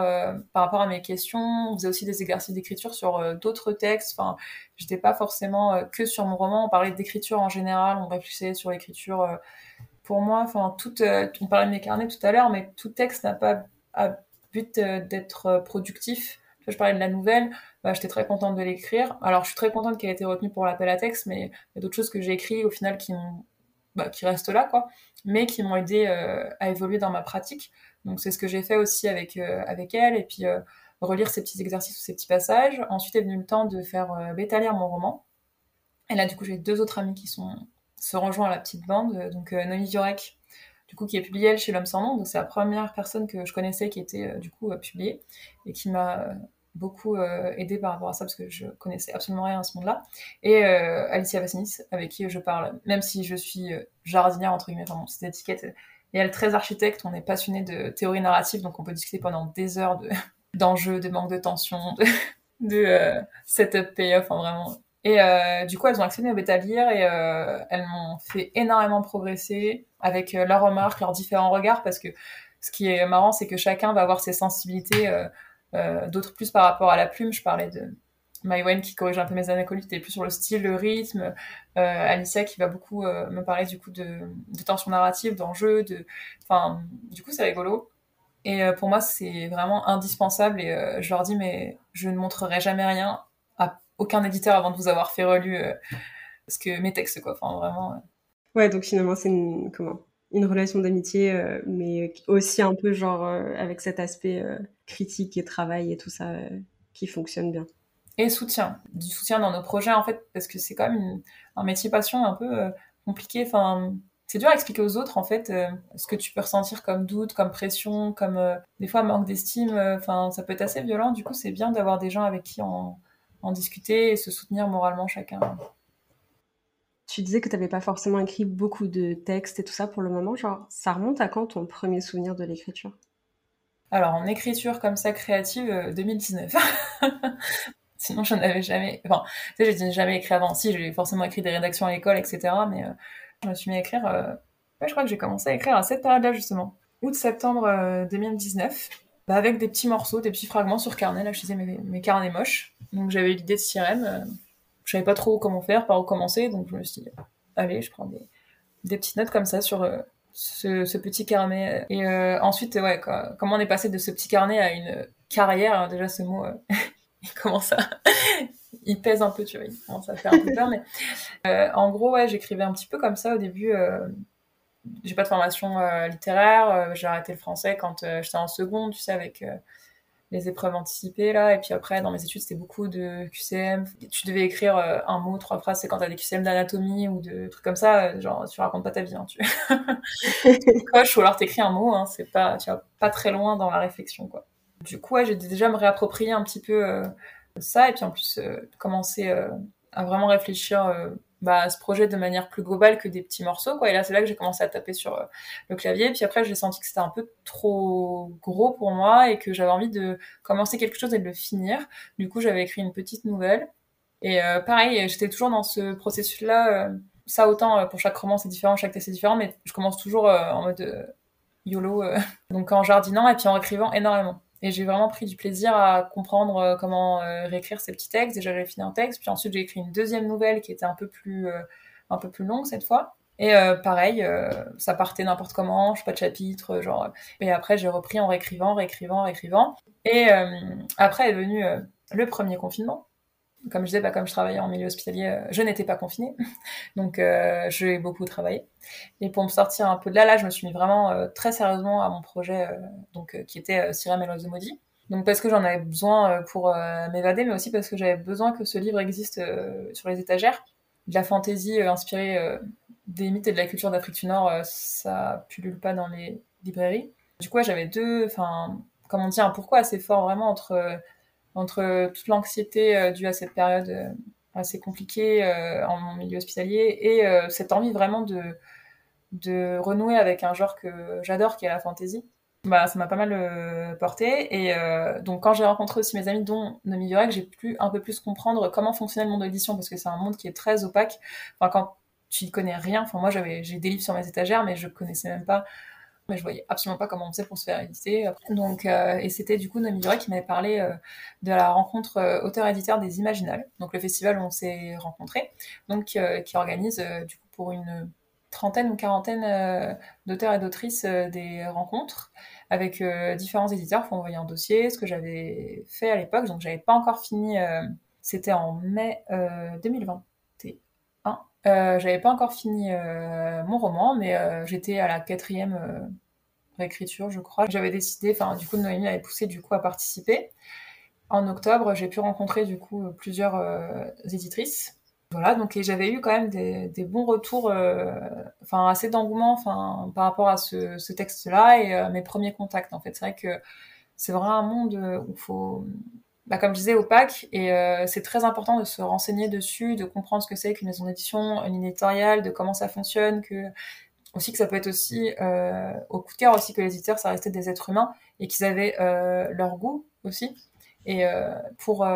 par rapport à mes questions. On faisait aussi des exercices d'écriture sur d'autres textes. Enfin, j'étais pas forcément que sur mon roman. On parlait d'écriture en général. On réfléchissait sur l'écriture. pour moi, enfin, tout. on parlait de mes carnets tout à l'heure, mais tout texte n'a pas à but d'être productif je parlais de la nouvelle, bah, j'étais très contente de l'écrire. Alors, je suis très contente qu'elle ait été retenue pour l'appel à texte, mais il y a d'autres choses que j'ai écrites au final qui, bah, qui restent là, quoi, mais qui m'ont aidé euh, à évoluer dans ma pratique. Donc, c'est ce que j'ai fait aussi avec, euh, elle, et puis euh, relire ces petits exercices ou ces petits passages. Ensuite est venu le temps de faire bêta lire mon roman. Et là, du coup, j'ai deux autres amis qui se rejoint à la petite bande. Donc, Noémie Viorek, du coup, qui est publiée, elle, chez L'Homme sans nom. Donc, c'est la première personne que je connaissais qui était, du coup, publiée et qui m'a beaucoup aidé par rapport à ça parce que je connaissais absolument rien à ce monde-là. Et Alicia Vassinis, avec qui je parle, même si je suis jardinière, entre guillemets, enfin, bon, c'est étiquette. Et elle, très architecte, on est passionné de théorie narrative, donc on peut discuter pendant des heures de, d'enjeux, de manque de tension, de, de euh, setup payoff, enfin vraiment. Et euh, du coup, elles ont accédé au bêta lire et euh, elles m'ont fait énormément progresser avec leurs remarques, leurs différents regards, parce que ce qui est marrant, c'est que chacun va avoir ses sensibilités, d'autres plus par rapport à la plume. Je parlais de Maïwen qui corrige un peu mes anacolites, et plus sur le style, le rythme. Alicia qui va beaucoup me parler du coup de, tension narrative, d'enjeux, de, enfin, du coup, c'est rigolo. Et euh, pour moi, c'est vraiment indispensable. Et euh, je leur dis, mais je ne montrerai jamais rien à aucun éditeur avant de vous avoir fait relu euh, ce que mes textes, quoi. Enfin, vraiment. Ouais, donc finalement, c'est une, comment? Une relation d'amitié, mais aussi un peu genre avec cet aspect critique et travail et tout ça qui fonctionne bien. Et soutien, du soutien dans nos projets en fait, parce que c'est quand même un métier passion un peu compliqué. Enfin, c'est dur à expliquer aux autres en fait euh, ce que tu peux ressentir comme doute, comme pression, comme euh, des fois manque d'estime. Euh, enfin, ça peut être assez violent. Du coup, c'est bien d'avoir des gens avec qui en, en discuter et se soutenir moralement chacun. Tu disais que tu n'avais pas forcément écrit beaucoup de textes et tout ça pour le moment. Genre, ça remonte à quand ton premier souvenir de l'écriture? Alors, en écriture comme ça créative, 2019. Sinon, je n'avais jamais. Enfin, tu sais, j'ai jamais écrit avant. Si, j'ai forcément écrit des rédactions à l'école, etc. Mais je me suis mis à écrire. Euh, je crois que j'ai commencé à écrire à cette période-là, justement. Août-septembre 2019. Euh, bah, avec des petits morceaux, des petits fragments sur carnet. Là, je faisais mes, carnets moches. Donc, j'avais l'idée de sirène. Euh, je savais pas trop comment faire, par où commencer. Donc, je me suis dit, allez, je prends des, des petites notes comme ça sur ce, petit carnet. Et ensuite, ouais, comment on est passé de ce petit carnet à une carrière? déjà, ce mot, il commence à, il pèse un peu, tu vois, il commence à faire un peu peur, mais euh, en gros, ouais, j'écrivais un petit peu comme ça au début. Euh, j'ai pas de formation euh, littéraire, j'ai arrêté le français quand j'étais en seconde, tu sais, avec les épreuves anticipées là, et puis après dans mes études c'était beaucoup de QCM. Tu devais écrire un mot, trois phrases, c'est quand t'as des QCM d'anatomie ou de trucs comme ça, genre tu racontes pas ta vie, hein, tu coches ou alors t'écris un mot, hein, c'est pas, tu vas pas très loin dans la réflexion quoi. Du coup, ouais, j'ai déjà me réapproprier un petit peu ça, et puis en plus euh, commencer euh, à vraiment réfléchir euh, bah, ce projet de manière plus globale que des petits morceaux. Quoi. Et là, c'est là que j'ai commencé à taper sur le clavier. Puis après, j'ai senti que c'était un peu trop gros pour moi et que j'avais envie de commencer quelque chose et de le finir. Du coup, j'avais écrit une petite nouvelle. Et pareil, j'étais toujours dans ce processus-là. ça, autant pour chaque roman, c'est différent, chaque texte, c'est différent, mais je commence toujours en mode YOLO, donc en jardinant et puis en écrivant énormément. Et j'ai vraiment pris du plaisir à comprendre euh, comment euh, réécrire ces petits textes. Déjà, j'ai fini un texte, puis ensuite j'ai écrit une deuxième nouvelle qui était un peu plus, euh, un peu plus longue cette fois. Et pareil, ça partait n'importe comment, je sais pas de chapitre, genre. Et après, j'ai repris en réécrivant, réécrivant, réécrivant. Et après est venu le premier confinement comme je disais, bah, comme je travaillais en milieu hospitalier, euh, je n'étais pas confinée. Donc, euh, j'ai beaucoup travaillé. Et pour me sortir un peu de là, là, je me suis mis vraiment euh, très sérieusement à mon projet, donc, qui était Sirem et de Maudit. Donc, parce que j'en avais besoin pour m'évader, mais aussi parce que j'avais besoin que ce livre existe sur les étagères. De la fantaisie inspirée des mythes et de la culture d'Afrique du Nord, ça pullule pas dans les librairies. Du coup, j'avais deux, enfin, comment dire, un pourquoi assez fort vraiment entre entre toute l'anxiété euh, due à cette période euh, assez compliquée euh, en milieu hospitalier et cette envie vraiment de, de renouer avec un genre que j'adore qui est la fantasy bah ça m'a pas mal porté et donc quand j'ai rencontré aussi mes amis dont Nomi Yorek j'ai pu un peu plus comprendre comment fonctionnait le monde de l'édition parce que c'est un monde qui est très opaque. Enfin quand tu y connais rien enfin moi j'ai des livres sur mes étagères mais je connaissais même pas mais je voyais absolument pas comment on faisait pour se faire éditer. Donc, euh, et c'était du coup Nomi Duret qui m'avait parlé euh, de la rencontre euh, auteur-éditeur des Imaginales, donc le festival où on s'est rencontrés, donc qui organise du coup pour une trentaine ou quarantaine d'auteurs et d'autrices des rencontres avec différents éditeurs pour envoyer un dossier, ce que j'avais fait à l'époque, donc j'avais pas encore fini, c'était en mai 2020 euh, j'avais pas encore fini euh, mon roman, mais euh, j'étais à la quatrième réécriture, je crois. J'avais décidé, enfin, du coup, Noémie avait poussé du coup à participer. En octobre, j'ai pu rencontrer du coup plusieurs éditrices. Voilà, donc j'avais eu quand même des, des bons retours, enfin assez d'engouement, enfin par rapport à ce, ce texte-là et mes premiers contacts. En fait, c'est vrai que c'est vraiment un monde où faut bah, comme je disais, opaque. Et euh, c'est très important de se renseigner dessus, de comprendre ce que c'est qu'une maison d'édition, une éditoriale, de comment ça fonctionne, que aussi que ça peut être aussi euh, au coup de cœur aussi que les éditeurs, ça restait des êtres humains et qu'ils avaient euh, leur goût aussi. Et pour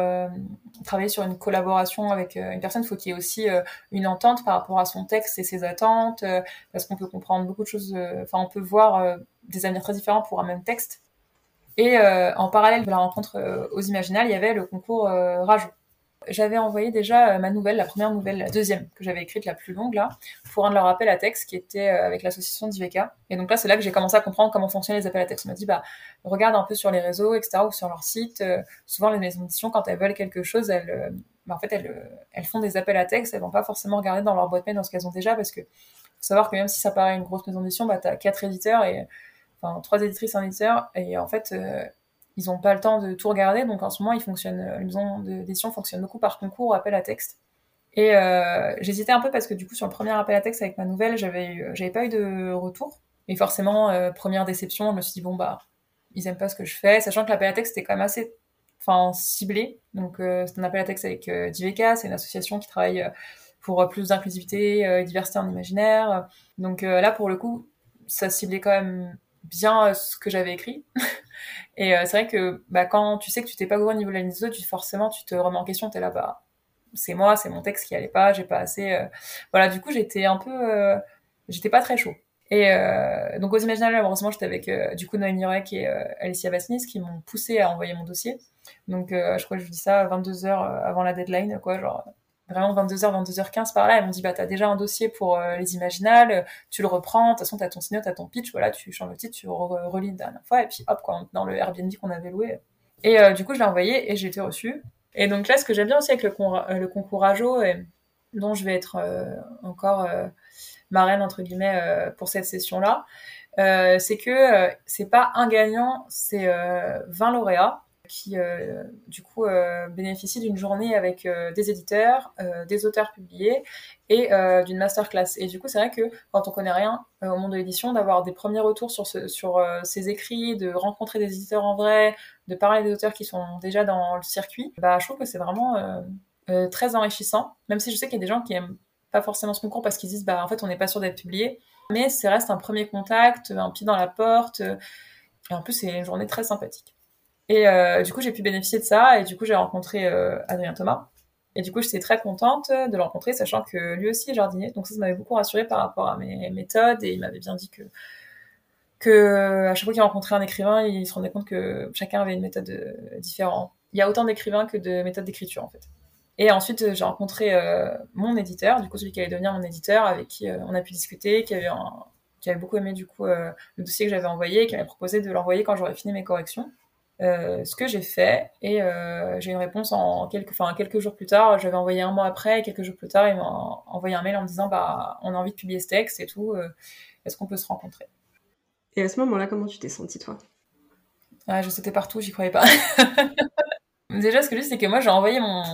travailler sur une collaboration avec une personne, il faut qu'il y ait aussi une entente par rapport à son texte et ses attentes, parce qu'on peut comprendre beaucoup de choses. Enfin, on peut voir des avenirs très différents pour un même texte. Et euh, en parallèle de la rencontre euh, aux Imaginales, il y avait le concours euh, Rajo. J'avais envoyé déjà ma nouvelle, la première nouvelle, la deuxième que j'avais écrite, la plus longue là, pour un de leurs appels à texte qui était avec l'association d'Iveka. Et donc là, c'est là que j'ai commencé à comprendre comment fonctionnaient les appels à texte. On m'a dit, bah, regarde un peu sur les réseaux, etc., ou sur leur site. souvent, les maisons d'édition, quand elles veulent quelque chose, elles, bah, en fait, elles, elles font des appels à texte. Elles vont pas forcément regarder dans leur boîte mail dans ce qu'elles ont déjà, parce que faut savoir que même si ça paraît une grosse maison d'édition, bah, t'as quatre éditeurs et enfin trois éditrices, un éditeur, et en fait, euh, ils n'ont pas le temps de tout regarder, donc en ce moment, ils fonctionnent, les maisons d'édition fonctionnent beaucoup par concours ou appel à texte. Et euh, j'hésitais un peu parce que du coup, sur le premier appel à texte avec ma nouvelle, j'avais, j'avais pas eu de retour. Et forcément, euh, première déception, je me suis dit, bon, bah, ils aiment pas ce que je fais, sachant que l'appel à texte était quand même assez enfin, ciblé. Donc, c'est un appel à texte avec Diveka, c'est une association qui travaille pour plus d'inclusivité et diversité en imaginaire. Donc là, pour le coup, ça ciblait quand même bien euh, ce que j'avais écrit. et euh, c'est vrai que bah, quand tu sais que tu t'es pas gouré au niveau de la ligne tu, forcément, tu te remets en question, tu es là, bas c'est moi, c'est mon texte qui allait pas, j'ai pas assez. Euh, voilà, du coup, j'étais un peu. j'étais pas très chaud. Et donc, aux Imaginales, heureusement, j'étais avec du coup Noémie Rek et Alicia Vassinis qui m'ont poussé à envoyer mon dossier. Donc, je crois que je dis ça 22 heures avant la deadline, quoi, genre vraiment 22h, 22h15 par là, elles m'ont dit bah t'as déjà un dossier pour euh, les imaginales, tu le reprends, de toute façon t'as ton signe, t'as ton pitch, voilà, tu changes le titre, tu relis une dernière fois, et puis hop quoi, dans le Airbnb qu'on avait loué. Et euh, du coup je l'ai envoyé et j'ai été reçue. Et donc là ce que j'aime bien aussi avec le, euh, le concours Ajo, et dont je vais être encore marraine entre guillemets pour cette session là, c'est que c'est pas un gagnant, c'est 20 lauréats qui euh, du coup euh, bénéficie d'une journée avec euh, des éditeurs, des auteurs publiés et d'une masterclass. Et du coup, c'est vrai que quand on connaît rien au monde de l'édition, d'avoir des premiers retours sur, sur ces écrits, de rencontrer des éditeurs en vrai, de parler des auteurs qui sont déjà dans le circuit, bah, je trouve que c'est vraiment très enrichissant. Même si je sais qu'il y a des gens qui aiment pas forcément ce concours parce qu'ils disent bah en fait on n'est pas sûr d'être publié, mais ça reste un premier contact, un pied dans la porte. Et en plus, c'est une journée très sympathique. Et euh, du coup, j'ai pu bénéficier de ça. Et du coup, j'ai rencontré euh, Adrien Thomas. Et du coup, j'étais très contente de le rencontrer, sachant que lui aussi est jardinier. Donc ça, ça m'avait beaucoup rassurée par rapport à mes méthodes. Et il m'avait bien dit que, que à chaque fois qu'il rencontrait un écrivain, il se rendait compte que chacun avait une méthode euh, différente. Il y a autant d'écrivains que de méthodes d'écriture, en fait. Et ensuite, j'ai rencontré mon éditeur, du coup, celui qui allait devenir mon éditeur, avec qui on a pu discuter, qui avait, qui avait beaucoup aimé, du coup, le dossier que j'avais envoyé, et qui m'avait proposé de l'envoyer quand j'aurais fini mes corrections. Euh, ce que j'ai fait et euh, j'ai une réponse en quelques, enfin quelques jours plus tard. J'avais envoyé un mois après, et quelques jours plus tard, il m'a envoyé un mail en me disant bah on a envie de publier ce texte et tout. Euh, est-ce qu'on peut se rencontrer? Et à ce moment-là, comment tu t'es sentie toi? Ah, Je sautais partout, j'y croyais pas. Déjà, ce que je dis, c'est que moi j'ai envoyé mon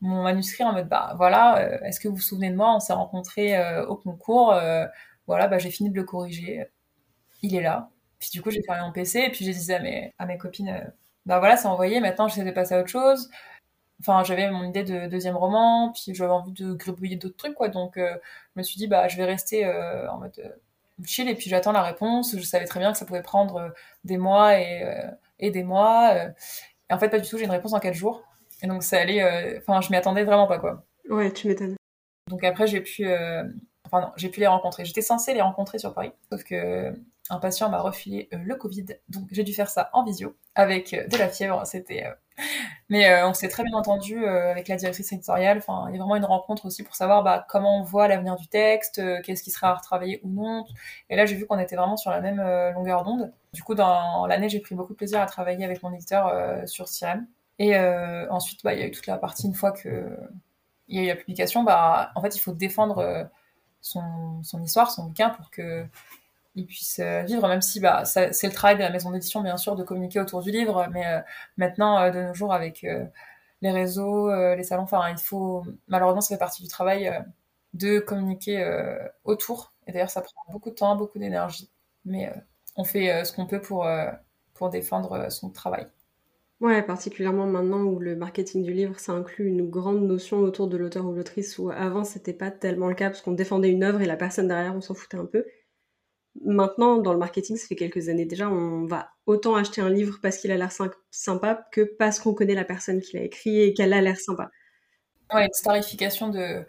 mon manuscrit en mode bah voilà, est-ce que vous vous souvenez de moi? On s'est rencontrés au concours. voilà, bah j'ai fini de le corriger. Il est là puis du coup, j'ai fermé mon PC et puis j'ai dit à mes, à mes copines, euh, bah voilà, c'est envoyé, maintenant j'essaie de passer à autre chose. Enfin, j'avais mon idée de deuxième roman, puis j'avais envie de gribouiller d'autres trucs, quoi. Donc, euh, je me suis dit, bah, je vais rester euh, en mode chill et puis j'attends la réponse. Je savais très bien que ça pouvait prendre des mois et, et des mois. Et en fait, pas du tout, j'ai une réponse en quatre jours. Et donc, ça allait. Enfin, je m'y attendais vraiment pas, quoi. Ouais, tu m'étonnes. Donc après, j'ai pu. Enfin, non, j'ai pu les rencontrer. J'étais censée les rencontrer sur Paris. Sauf que un patient m'a refilé euh, le Covid, donc j'ai dû faire ça en visio avec euh, de la fièvre. C'était, euh, mais on s'est très bien entendu avec la directrice éditoriale. Enfin, il y a vraiment une rencontre aussi pour savoir bah, comment on voit l'avenir du texte, qu'est-ce qui sera à retravailler ou non. Et là, j'ai vu qu'on était vraiment sur la même longueur d'onde. Du coup, dans l'année, j'ai pris beaucoup de plaisir à travailler avec mon éditeur sur Sirem. Et ensuite, bah, il y a eu toute la partie une fois que il y a eu la publication. Bah, en fait, il faut défendre son histoire, son bouquin pour que ils puissent euh, vivre, même si bah, c'est le travail de la maison d'édition, bien sûr, de communiquer autour du livre, mais euh, maintenant, euh, de nos jours, avec les réseaux, les salons. Enfin, il faut malheureusement ça fait partie du travail de communiquer autour. Et d'ailleurs, ça prend beaucoup de temps, beaucoup d'énergie, mais on fait ce qu'on peut pour pour défendre son travail. Ouais, particulièrement maintenant où le marketing du livre, ça inclut une grande notion autour de l'auteur ou l'autrice, où avant c'était pas tellement le cas parce qu'on défendait une œuvre et la personne derrière on s'en foutait un peu. Maintenant, dans le marketing, ça fait quelques années déjà, on va autant acheter un livre parce qu'il a l'air sympa que parce qu'on connaît la personne qui l'a écrit et qu'elle a l'air sympa. Ouais, une starification de,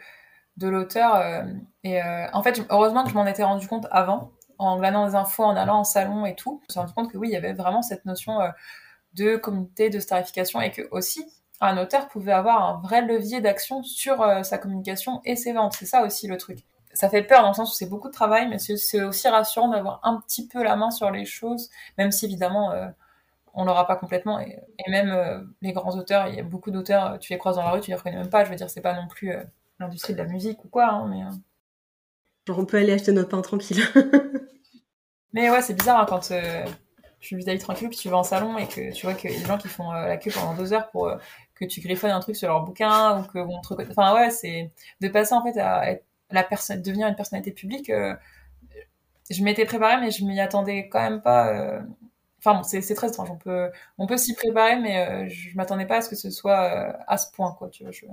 de l'auteur. Euh, et euh, en fait, heureusement que je m'en étais rendu compte avant, en glanant des infos, en allant en salon et tout. Je me suis rendu compte que oui, il y avait vraiment cette notion. Euh, de communauté, de starification, et que aussi un auteur pouvait avoir un vrai levier d'action sur sa communication et ses ventes. C'est ça aussi le truc. Ça fait peur dans le sens où c'est beaucoup de travail, mais c'est aussi rassurant d'avoir un petit peu la main sur les choses, même si évidemment euh, on l'aura pas complètement. Et, même euh, les grands auteurs, il y a beaucoup d'auteurs, tu les croises dans la rue, tu les reconnais même pas. Je veux dire, c'est pas non plus l'industrie de la musique ou quoi, hein, mais. Genre on peut aller acheter notre pain tranquille. mais ouais, c'est bizarre hein, quand tu vis ta vie tranquille, puis tu vas en salon et que tu vois qu'il y a des gens qui font euh, la queue pendant deux heures pour euh, que tu griffonnes un truc sur leur bouquin ou que on te Enfin ouais, c'est de passer en fait à être la personne, devenir une personnalité publique. Euh, je m'étais préparée, mais je m'y attendais quand même pas. Enfin bon, c'est très étrange. On peut, on peut s'y préparer, mais je m'attendais pas à ce que ce soit à ce point, quoi. Tu vois, je,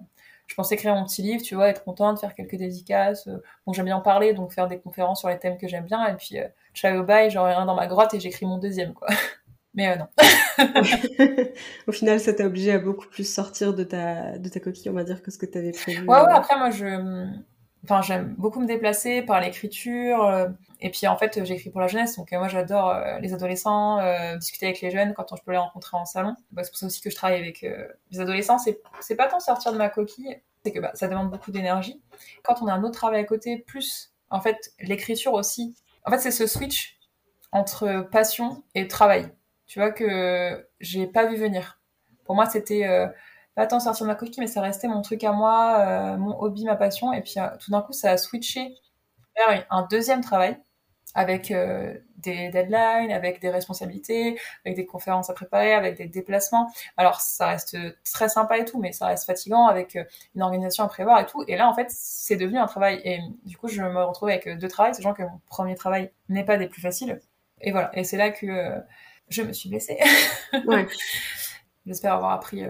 je pensais écrire mon petit livre, tu vois, être contente, faire quelques dédicaces. Bon, j'aime bien parler, donc faire des conférences sur les thèmes que j'aime bien. Et puis, ciao bye, j'aurai rien dans ma grotte et j'écris mon deuxième, quoi. Mais euh, non. Au final, ça t'a obligé à beaucoup plus sortir de ta, de ta coquille, on va dire, que ce que tu avais prévu. Ouais, ouais, après, moi, je. Enfin, j'aime beaucoup me déplacer par l'écriture. Euh, et puis, en fait, j'écris pour la jeunesse. Donc, euh, moi, j'adore les adolescents, discuter avec les jeunes quand je peux les rencontrer en salon. Bah, c'est pour ça aussi que je travaille avec les adolescents. C'est, pas tant sortir de ma coquille, c'est que bah, ça demande beaucoup d'énergie. Quand on a un autre travail à côté, plus, en fait, l'écriture aussi, en fait, c'est ce switch entre passion et travail. Tu vois que j'ai pas vu venir. Pour moi, c'était euh, pas tant sortir de ma coquille, mais ça restait mon truc à moi, euh, mon hobby, ma passion. Et puis euh, tout d'un coup, ça a switché vers un deuxième travail avec euh, des deadlines, avec des responsabilités, avec des conférences à préparer, avec des déplacements. Alors ça reste très sympa et tout, mais ça reste fatigant avec euh, une organisation à prévoir et tout. Et là, en fait, c'est devenu un travail. Et du coup, je me retrouve avec deux travails, sachant que mon premier travail n'est pas des plus faciles. Et voilà. Et c'est là que euh, je me suis blessée. ouais. J'espère avoir appris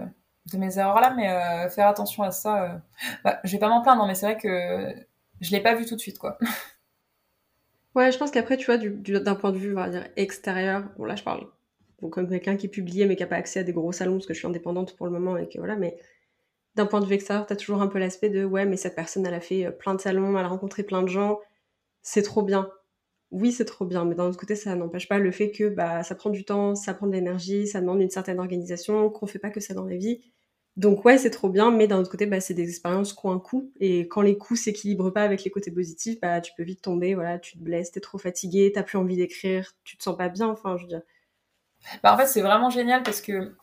de mes erreurs là, mais faire attention à ça. Bah, je vais pas m'en plaindre, mais c'est vrai que je l'ai pas vu tout de suite, quoi. Ouais, je pense qu'après, tu vois, d'un point de vue, extérieur, bon là je parle comme quelqu'un qui est publié mais qui n'a pas accès à des gros salons parce que je suis indépendante pour le moment et que voilà, mais d'un point de vue extérieur, tu as toujours un peu l'aspect de ouais, mais cette personne, elle a fait euh, plein de salons, elle a rencontré plein de gens, c'est trop bien. Oui, c'est trop bien, mais d'un autre côté, ça n'empêche pas le fait que bah, ça prend du temps, ça prend de l'énergie, ça demande une certaine organisation, qu'on fait pas que ça dans la vie. Donc ouais, c'est trop bien, mais d'un autre côté, bah, c'est des expériences qui ont un coût. Et quand les coûts s'équilibrent pas avec les côtés positifs, bah, tu peux vite tomber, voilà, tu te blesses, t'es trop fatigué, t'as plus envie d'écrire, tu te sens pas bien, enfin, je veux dire. Bah, en fait, c'est vraiment génial parce que,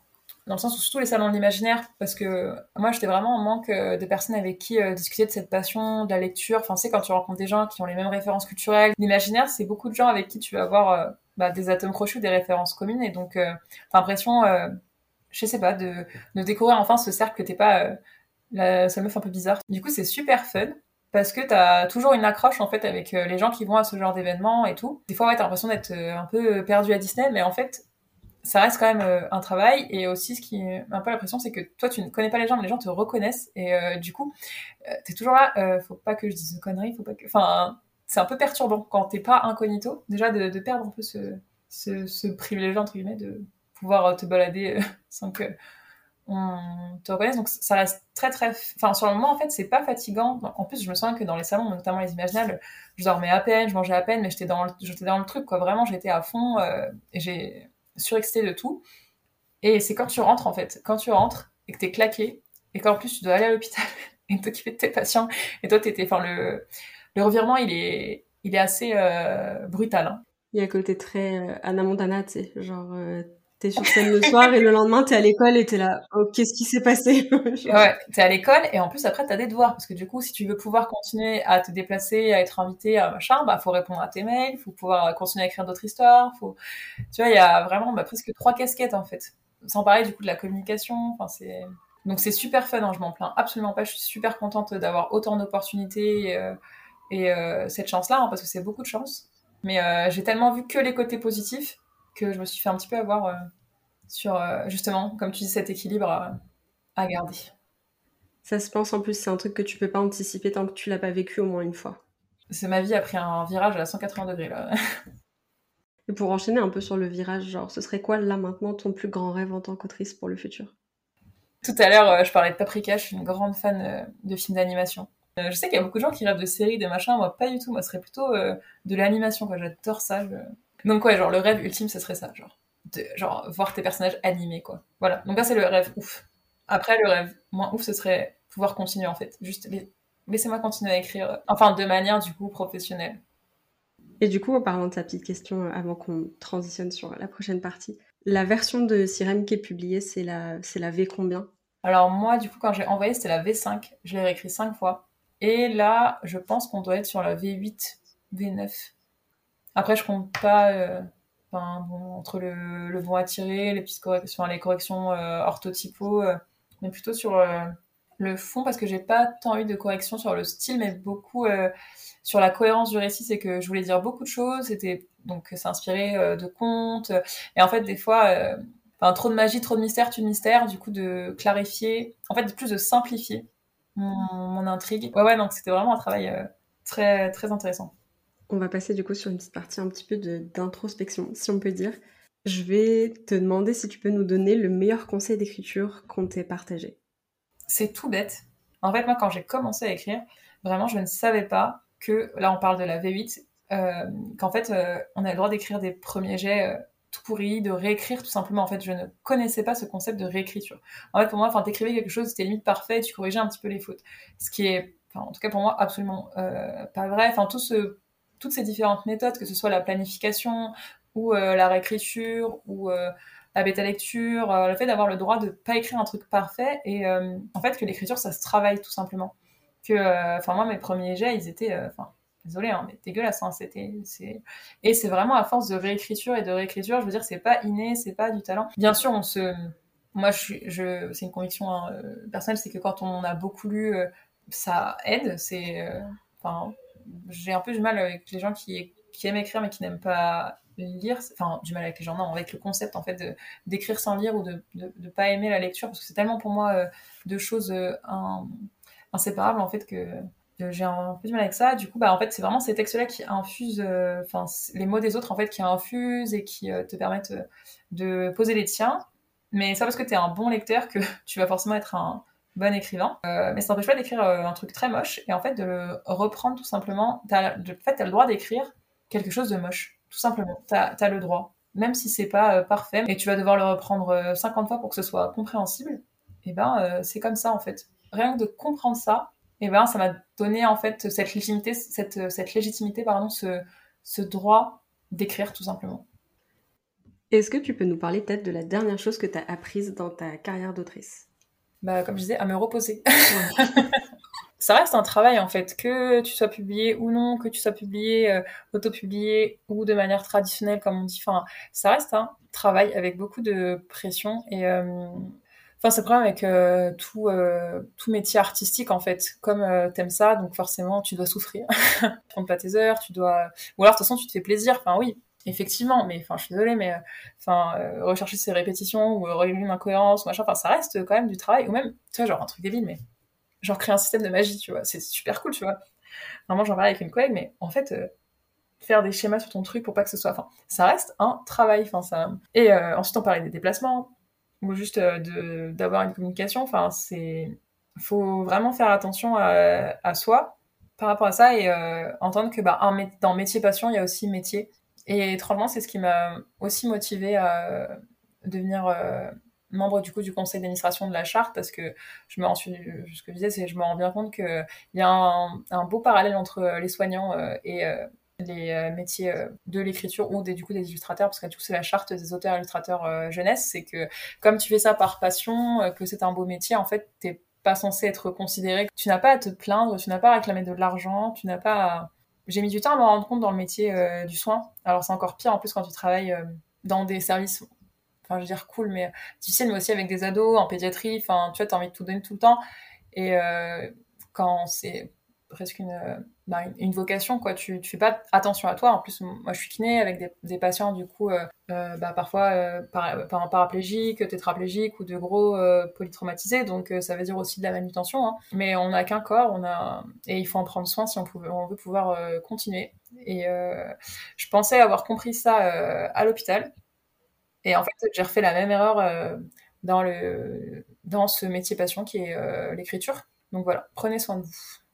dans le sens où surtout les salons de l'imaginaire, parce que moi, j'étais vraiment en manque euh, de personnes avec qui euh, discuter de cette passion, de la lecture. Enfin, c'est quand tu rencontres des gens qui ont les mêmes références culturelles. L'imaginaire, c'est beaucoup de gens avec qui tu vas avoir euh, bah, des atomes crochus, des références communes. Et donc, t'as l'impression je sais pas, de, de découvrir enfin ce cercle que t'es pas euh, la seule meuf un peu bizarre. Du coup, c'est super fun parce que t'as toujours une accroche en fait avec euh, les gens qui vont à ce genre d'événements et tout. Des fois, ouais, t'as l'impression d'être euh, un peu perdu à Disney, mais en fait, ça reste quand même un travail et aussi ce qui est un peu l'impression c'est que toi tu ne connais pas les gens mais les gens te reconnaissent et du coup t'es toujours là faut pas que je dise de conneries faut pas que enfin c'est un peu perturbant quand t'es pas incognito déjà de, de perdre un peu ce, ce, ce privilège entre guillemets de pouvoir euh, te balader euh, sans que on te reconnaisse. Donc ça reste très très. Enfin sur le moment en fait c'est pas fatigant. En plus je me sens que dans les salons, notamment les imaginables, je dormais à peine, je mangeais à peine, mais j'étais dans le, dans le truc quoi. Vraiment j'étais à fond euh, et j'ai surexcité de tout. Et c'est quand tu rentres en fait, quand tu rentres et que t'es claqué et qu'en plus tu dois aller à l'hôpital et t'occuper de tes patients et toi t'étais. Enfin le le revirement il est il est assez brutal. Hein. Il y a un côté très Anna Montana, tu sais, genre t'es sur scène le soir et le lendemain t'es à l'école et t'es là, oh, qu'est-ce qui s'est passé Ouais, t'es à l'école et en plus après t'as des devoirs parce que du coup si tu veux pouvoir continuer à te déplacer, à être invité, à machin, bah faut répondre à tes mails, faut pouvoir continuer à écrire d'autres histoires, faut, tu vois, il y a vraiment bah, presque trois casquettes en fait. Sans parler du coup de la communication, Donc c'est super fun, hein, je m'en plains absolument pas. Je suis super contente d'avoir autant d'opportunités et, cette chance-là, hein, parce que c'est beaucoup de chance. Mais j'ai tellement vu que les côtés positifs que je me suis fait un petit peu avoir sur justement, comme tu dis, cet équilibre à garder. Ça se pense en plus, c'est un truc que tu peux pas anticiper tant que tu l'as pas vécu au moins une fois. C'est ma vie a pris un virage à 180 degrés là. Et pour enchaîner un peu sur le virage, genre, ce serait quoi là maintenant ton plus grand rêve en tant qu'autrice pour le futur? Tout à l'heure, euh, je parlais de Paprika, je suis une grande fan euh, de films d'animation. Euh, je sais qu'il y a beaucoup de gens qui rêvent de séries, de machins, moi pas du tout, moi ce serait plutôt de l'animation, quoi. J'adore ça. Donc ouais, genre le rêve ultime, ce serait ça, genre, de, genre voir tes personnages animés, quoi. Voilà. Donc là c'est le rêve ouf. Après le rêve moins ouf, ce serait pouvoir continuer en fait. Juste laissez-moi continuer à écrire, enfin de manière du coup professionnelle. Et du coup, en parlant de ta petite question euh, avant qu'on transitionne sur la prochaine partie, la version de Sirem qui est publiée, c'est la, c'est la V combien? Alors moi, du coup, quand j'ai envoyé, c'était la V5. Je l'ai réécrit cinq fois. Et là, je pense qu'on doit être sur la V8, V9. Après, je compte pas euh, entre le, le bon à tirer, les petites corrections, les corrections euh, orthotypos, mais plutôt sur le fond parce que j'ai pas tant eu de corrections sur le style, mais beaucoup euh, sur la cohérence du récit. C'est que je voulais dire beaucoup de choses. C'était donc c'est inspiré euh, de contes. Et en fait, des fois, euh, enfin trop de magie, trop de mystère, tu mystère. Du coup, de clarifier, en fait, plus de simplifier mon, intrigue. Ouais, ouais. Donc c'était vraiment un travail très très intéressant. On va passer du coup sur une petite partie un petit peu d'introspection, si on peut dire. Je vais te demander si tu peux nous donner le meilleur conseil d'écriture qu'on t'ait partagé c'est tout bête. En fait, moi, quand j'ai commencé à écrire, vraiment, je ne savais pas que, là, on parle de la V8, euh, qu'en fait, euh, on a le droit d'écrire des premiers jets euh, tout pourris, de réécrire tout simplement. En fait, je ne connaissais pas ce concept de réécriture. En fait, pour moi, enfin, t'écrivais quelque chose, c'était limite parfait, tu corrigeais un petit peu les fautes. Ce qui est, en tout cas pour moi, absolument pas vrai. Enfin, tout ce, toutes ces différentes méthodes, que ce soit la planification ou la réécriture ou la bêta lecture, euh, le fait d'avoir le droit de pas écrire un truc parfait et euh, en fait que l'écriture ça se travaille tout simplement. Que, euh, enfin moi mes premiers jets ils étaient, enfin désolé hein, mais dégueulasse hein, c'était, et c'est vraiment à force de réécriture et de réécriture, je veux dire c'est pas inné, c'est pas du talent. Bien sûr on se, moi je c'est une conviction hein, personnelle, c'est que quand on a beaucoup lu, ça aide. C'est, enfin j'ai un peu du mal avec les gens qui qui aiment écrire mais qui n'aiment pas lire, enfin du mal avec les gens, non, avec le concept en fait d'écrire sans lire ou de, de, pas aimer la lecture parce que c'est tellement pour moi euh, deux choses euh, inséparables en fait que, j'ai un peu du mal avec ça. Du coup, bah en fait c'est vraiment ces textes-là qui infusent, euh, enfin les mots des autres en fait qui infusent et qui te permettent de poser les tiens. Mais ça parce que tu es un bon lecteur que tu vas forcément être un bon écrivain. mais ça n'empêche pas d'écrire un truc très moche et en fait de le reprendre tout simplement. En fait, tu as le droit d'écrire quelque chose de moche tout simplement. Tu as, le droit. Même si c'est pas euh, parfait et tu vas devoir le reprendre 50 euh, fois pour que ce soit compréhensible, et eh ben euh, c'est comme ça en fait. Rien que de comprendre ça, et eh ben ça m'a donné en fait cette légitimité, cette, cette légitimité pardon, ce, ce droit d'écrire tout simplement. Est-ce que tu peux nous parler peut-être de la dernière chose que tu as apprise dans ta carrière d'autrice? Bah, comme je disais, à me reposer. ça reste un travail en fait, que tu sois publié ou non, que tu sois publié, euh, auto-publié ou de manière traditionnelle comme on dit. Enfin, ça reste un travail avec beaucoup de pression et euh, enfin c'est problème avec euh, tout tout métier artistique en fait. Comme t'aimes ça, donc forcément tu dois souffrir. tu prends pas tes heures, tu dois ou alors de toute façon tu te fais plaisir. Enfin oui, effectivement, mais enfin, je suis désolée, mais enfin, rechercher ses répétitions ou régler une incohérence, machin, enfin, ça reste quand même du travail, ou même, tu vois, genre un truc débile, mais genre créer un système de magie, tu vois. C'est super cool, tu vois. Normalement, j'en parlais avec une collègue, mais en fait, euh, faire des schémas sur ton truc pour pas que ce soit. Enfin, ça reste un travail. Enfin, ça. Et euh, ensuite, on parlait des déplacements ou juste euh, de d'avoir une communication. Enfin, c'est. Faut vraiment faire attention à, soi par rapport à ça et entendre que bah, dans métier passion, il y a aussi métier. Et étrangement, c'est ce qui m'a aussi motivé à devenir membre du coup du conseil d'administration de la charte parce que je me suis ce que je disais c'est je me rends bien compte qu'il y a un, beau parallèle entre les soignants euh, et euh, les euh, métiers de l'écriture ou des, du coup des illustrateurs parce que du coup c'est la charte des auteurs illustrateurs jeunesse. C'est que comme tu fais ça par passion que c'est un beau métier en fait t'es pas censé être considéré tu n'as pas à te plaindre tu n'as pas à réclamer de l'argent tu n'as pas à... j'ai mis du temps à me rendre compte dans le métier du soin. Alors c'est encore pire en plus quand tu travailles dans des services enfin je veux dire cool mais difficile mais aussi avec des ados en pédiatrie enfin tu vois t'as envie de tout donner tout le temps. Et euh, quand c'est presque une, bah, une vocation quoi. Tu, tu fais pas attention à toi. En plus moi je suis kiné avec des, patients du coup euh, euh bah, parfois euh, par, par paraplégique tétraplégique ou de gros polytraumatisés. Donc ça veut dire aussi de la manutention hein. mais on n'a qu'un corps on a et il faut en prendre soin si on, veut pouvoir continuer. Et je pensais avoir compris ça à l'hôpital. Et en fait j'ai refait la même erreur dans le dans ce métier passion qui est l'écriture. Donc voilà prenez soin de vous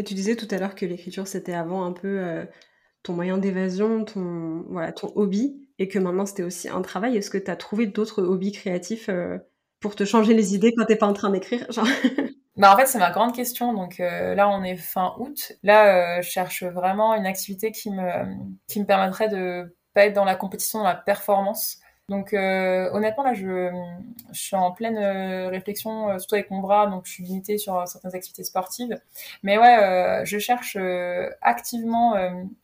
et tu disais tout à l'heure que l'écriture, c'était avant un peu euh, ton moyen d'évasion, ton, voilà, ton hobby, et que maintenant c'était aussi un travail. Est-ce que tu as trouvé d'autres hobbies créatifs euh, pour te changer les idées quand t'es pas en train d'écrire Bah en fait c'est ma grande question. Donc euh, là on est fin août. Là je cherche vraiment une activité qui me qui me permettrait de pas être dans la compétition dans la performance donc euh, honnêtement là je, suis en pleine euh, réflexion euh, surtout avec mon bras donc je suis limitée sur certaines activités sportives. Mais ouais je cherche activement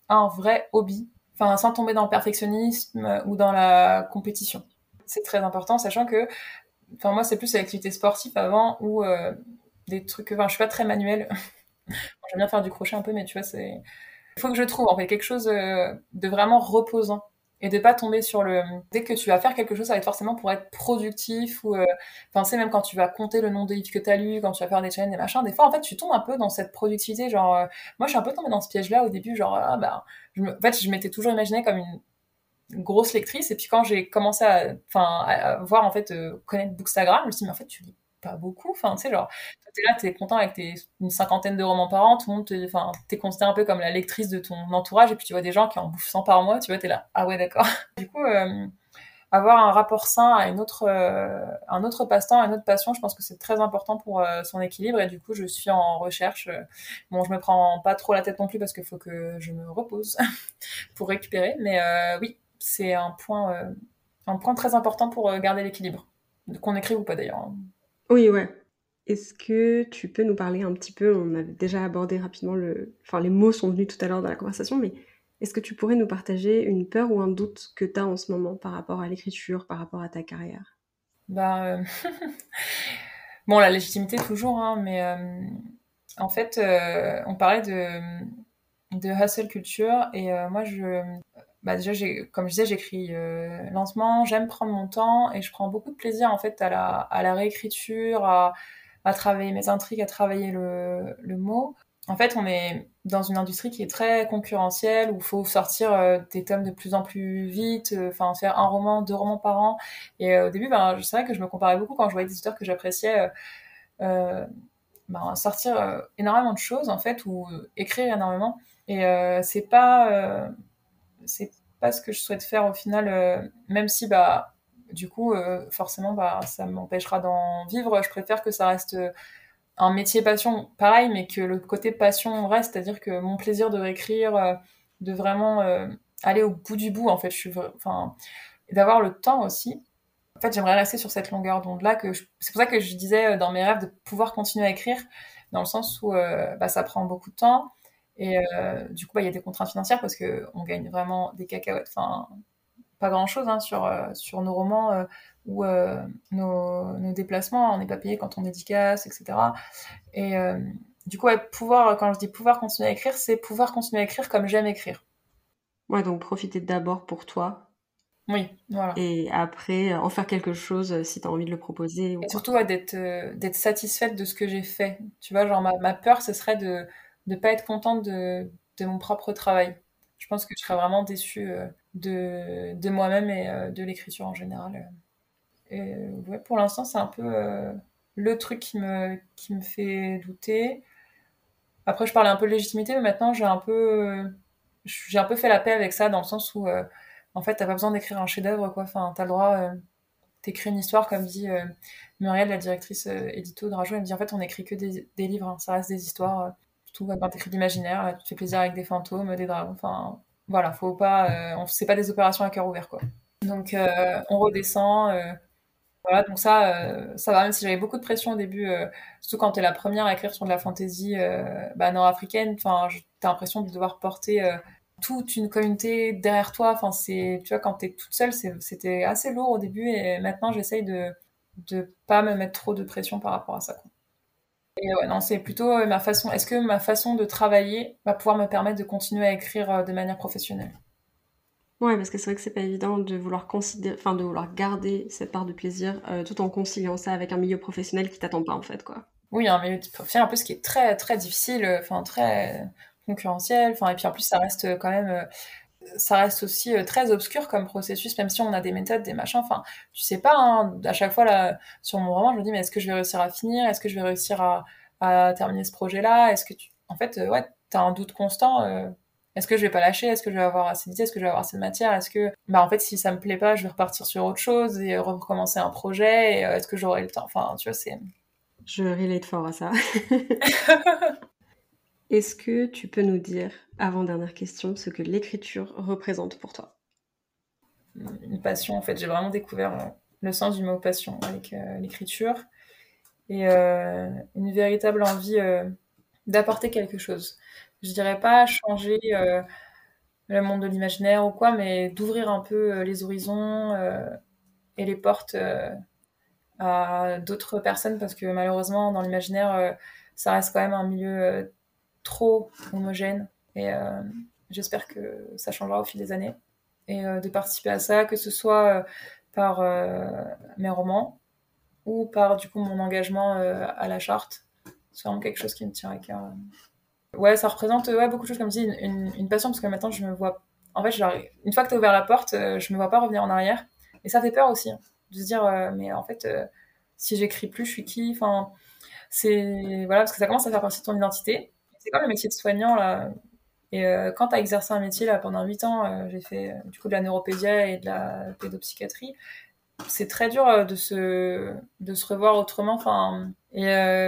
un vrai hobby. Sans tomber dans le perfectionnisme ou dans la compétition. C'est très important sachant que enfin moi c'est plus l'activité sportive avant ou des trucs enfin je suis pas très manuelle. J'aime bien faire du crochet un peu mais tu vois c'est il faut que je trouve en fait quelque chose de vraiment reposant et de pas tomber sur le dès que tu vas faire quelque chose ça va être forcément pour être productif ou euh... enfin sais même quand tu vas compter le nombre de livres que tu as lu quand tu vas faire des challenges des machins des fois en fait tu tombes un peu dans cette productivité genre euh... moi je suis un peu tombée dans ce piège là au début genre ah bah je me... en fait je m'étais toujours imaginé comme une grosse lectrice et puis quand j'ai commencé à enfin à voir en fait euh, connaître Bookstagram je me suis dit mais en fait tu lis pas beaucoup enfin tu sais genre t'es là t'es content avec tes une cinquantaine de romans par an tout le monde te enfin t'es considéré un peu comme la lectrice de ton entourage et puis tu vois des gens qui en bouffent 100 par mois tu vois t'es là ah ouais d'accord du coup euh, avoir un rapport sain à une autre euh, un autre passe-temps une autre passion je pense que c'est très important pour euh, son équilibre et du coup je suis en recherche bon je me prends pas trop la tête non plus parce qu'il faut que je me repose pour récupérer mais oui c'est un point un point très important pour garder l'équilibre qu'on écrive ou pas d'ailleurs hein. Oui ouais est-ce que tu peux nous parler un petit peu, on avait déjà abordé rapidement le... Enfin, les mots sont venus tout à l'heure dans la conversation, mais est-ce que tu pourrais nous partager une peur ou un doute que tu as en ce moment par rapport à l'écriture, par rapport à ta carrière? Euh... bon, la légitimité toujours, hein, mais euh, en fait, euh, on parlait de, de hustle culture, et moi, je... Bah déjà, comme je disais, j'écris euh, lentement, j'aime prendre mon temps, et je prends beaucoup de plaisir, en fait, à la, à la réécriture, à à travailler mes intrigues, à travailler le, le mot. En fait, on est dans une industrie qui est très concurrentielle, où il faut sortir euh, des tomes de plus en plus vite, euh, enfin faire un roman, deux romans par an. Et au début, ben, c'est vrai que je me comparais beaucoup quand je voyais des auteurs que j'appréciais ben, sortir énormément de choses, en fait, ou écrire énormément. Et c'est pas c'est pas ce que je souhaite faire au final, même si bah du coup, euh, forcément, bah, ça m'empêchera d'en vivre. Je préfère que ça reste euh, un métier passion, pareil, mais que le côté passion reste, c'est-à-dire que mon plaisir de réécrire, euh, de vraiment euh, aller au bout du bout, en fait, enfin, d'avoir le temps aussi. En fait, j'aimerais rester sur cette longueur d'onde-là. C'est pour ça que je disais euh, dans mes rêves de pouvoir continuer à écrire, dans le sens où euh, bah, ça prend beaucoup de temps. Et du coup, bah, il y a des contraintes financières parce que on gagne vraiment des cacahuètes. Enfin, pas grand chose hein, sur, euh, sur nos romans euh, ou euh, nos, nos, déplacements. On n'est pas payé quand on dédicace, etc. Et du coup, ouais, pouvoir, quand je dis pouvoir continuer à écrire, c'est pouvoir continuer à écrire comme j'aime écrire. Ouais, donc profiter d'abord pour toi. Oui, voilà. Et après, en faire quelque chose si tu as envie de le proposer. Et surtout, ouais, d'être d'être satisfaite de ce que j'ai fait. Tu vois, genre, ma, ma peur, ce serait de ne pas être contente de, de mon propre travail. Je pense que je serais vraiment déçue de, de moi-même et euh, de l'écriture en général. Et ouais, pour l'instant, c'est un peu euh, le truc qui me, fait douter. Après, je parlais un peu de légitimité, mais maintenant, j'ai un peu, fait la paix avec ça, dans le sens où, euh, en fait, t'as pas besoin d'écrire un chef-d'œuvre, quoi. Enfin, t'as le droit, euh, t'écris une histoire, comme dit euh, Muriel, la directrice euh, édito de Rajo, elle me dit, en fait, on écrit que des, des livres, hein. ça reste des histoires. Tout, quand t'écris d'imaginaire, tu te fais plaisir avec des fantômes, des dragons, enfin, voilà, faut pas, euh, on c'est pas des opérations à cœur ouvert quoi. Donc euh, on redescend. Euh, voilà, donc ça, ça va. Même si j'avais beaucoup de pression au début, surtout quand t'es la première à écrire sur de la fantaisie bah, nord-africaine. Enfin, t'as l'impression de devoir porter toute une communauté derrière toi. Enfin, c'est, tu vois, quand t'es toute seule, c'était assez lourd au début et maintenant j'essaye de de pas me mettre trop de pression par rapport à ça. Quoi. Et ouais, non, c'est plutôt euh, ma façon. Est-ce que ma façon de travailler va pouvoir me permettre de continuer à écrire euh, de manière professionnelle? Ouais, parce que c'est vrai que c'est pas évident de vouloir considérer, enfin de vouloir garder cette part de plaisir euh, tout en conciliant ça avec un milieu professionnel qui t'attend pas en fait, quoi. Oui, un milieu professionnel un peu ce qui est très très difficile, enfin très concurrentiel, enfin et puis en plus ça reste quand même ça reste aussi euh, très obscur comme processus, même si on a des méthodes, des machins. Enfin, tu sais pas, hein, à chaque fois, là, sur mon roman, je me dis, mais est-ce que je vais réussir à finir? Est-ce que je vais réussir à, à terminer ce projet-là? Est-ce que tu. En fait, euh, ouais, t'as un doute constant. Euh, est-ce que je vais pas lâcher? Est-ce que je vais avoir assez d'idées? Est-ce que je vais avoir assez de matière? Est-ce que, bah, en fait, si ça me plaît pas, je vais repartir sur autre chose et recommencer un projet Est-ce que j'aurai le temps? Enfin, tu vois, c'est. Je relate fort à ça. Est-ce que tu peux nous dire, avant dernière question, ce que l'écriture représente pour toi? Une passion, en fait. J'ai vraiment découvert euh, le sens du mot passion avec euh, l'écriture et euh, une véritable envie d'apporter quelque chose. Je dirais pas changer le monde de l'imaginaire ou quoi, mais d'ouvrir un peu les horizons et les portes à d'autres personnes parce que malheureusement dans l'imaginaire ça reste quand même un milieu trop homogène. Et euh, j'espère que ça changera au fil des années. Et euh, de participer à ça, que ce soit euh, par mes romans ou par du coup mon engagement à la charte. C'est vraiment quelque chose qui me tient à cœur. Ouais, ça représente ouais, beaucoup de choses, comme je dis, une, passion, parce que maintenant je me vois. En fait, une fois que tu as ouvert la porte, je me vois pas revenir en arrière. Et ça fait peur aussi, hein, de se dire, mais en fait, si j'écris plus, je suis qui? Enfin, c'est. Voilà, parce que ça commence à faire partie de ton identité c'est comme le métier de soignant là? Et euh, quand tu as exercé un métier là pendant 8 ans, euh, j'ai fait euh, du coup de la neuropédia et de la pédopsychiatrie. C'est très dur de se de se revoir autrement. Enfin, et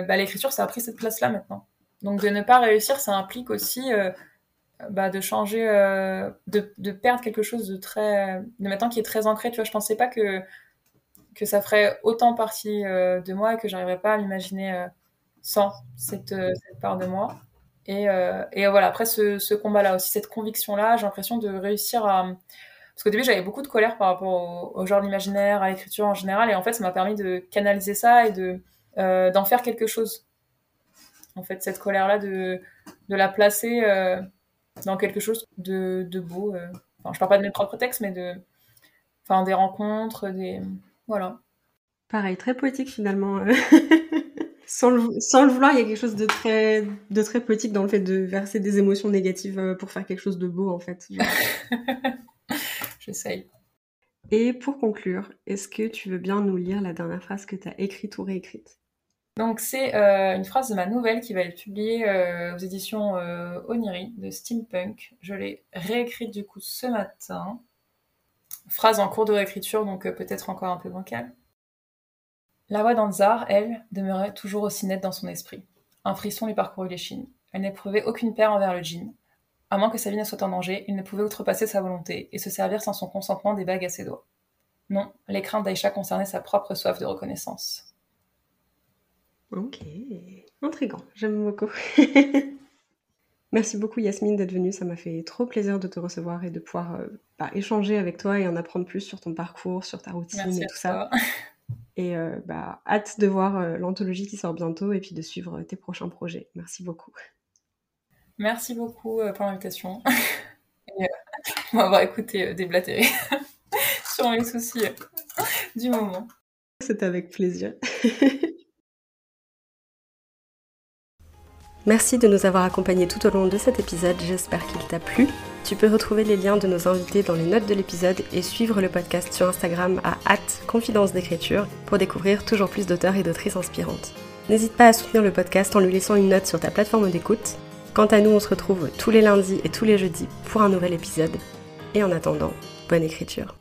bah, l'écriture, ça a pris cette place là maintenant. Donc de ne pas réussir, ça implique aussi bah, de changer, de, perdre quelque chose de très, de maintenant qui est très ancré. Tu vois, je pensais pas que que ça ferait autant partie de moi et que j'arriverais pas à m'imaginer sans cette part de moi. Et, euh, et voilà, après ce, combat-là aussi, cette conviction-là, j'ai l'impression de réussir à... Parce qu'au début, j'avais beaucoup de colère par rapport au, genre d'imaginaire, à l'écriture en général, et en fait, ça m'a permis de canaliser ça et de euh, d'en faire quelque chose. En fait, cette colère-là, de, de la placer euh, dans quelque chose de, de beau. Enfin, je parle pas de mes propres textes, mais de... Enfin, des rencontres, des... Voilà. Pareil, très poétique finalement. sans le, sans le vouloir, il y a quelque chose de très, de très poétique dans le fait de verser des émotions négatives euh, pour faire quelque chose de beau, en fait. J'essaye. Et pour conclure, est-ce que tu veux bien nous lire la dernière phrase que tu as écrite ou réécrite? Donc, c'est euh, une phrase de ma nouvelle qui va être publiée euh, aux éditions Oniri de Steampunk. Je l'ai réécrite du coup ce matin. Phrase en cours de réécriture, donc peut-être encore un peu bancale. La voix d'Anzar, elle, demeurait toujours aussi nette dans son esprit. Un frisson lui parcourut l'échine. Elle n'éprouvait aucune peur envers le djinn. À moins que sa vie ne soit en danger, il ne pouvait outrepasser sa volonté et se servir sans son consentement des bagues à ses doigts. Non, les craintes d'Aïcha concernaient sa propre soif de reconnaissance. Ok, intrigant, j'aime beaucoup. Merci beaucoup Yasmine d'être venue, ça m'a fait trop plaisir de te recevoir et de pouvoir euh, bah, échanger avec toi et en apprendre plus sur ton parcours, sur ta routine et tout ça. Et euh, bah, hâte de voir euh, l'anthologie qui sort bientôt et puis de suivre tes prochains projets. Merci beaucoup. Merci beaucoup euh, pour l'invitation et m'avoir écouté déblatérer sur les soucis du moment. C'était avec plaisir. Merci de nous avoir accompagnés tout au long de cet épisode, j'espère qu'il t'a plu. Tu peux retrouver les liens de nos invités dans les notes de l'épisode et suivre le podcast sur Instagram à confidence d'écriture pour découvrir toujours plus d'auteurs et d'autrices inspirantes. N'hésite pas à soutenir le podcast en lui laissant une note sur ta plateforme d'écoute. Quant à nous, on se retrouve tous les lundis et tous les jeudis pour un nouvel épisode. Et en attendant, bonne écriture.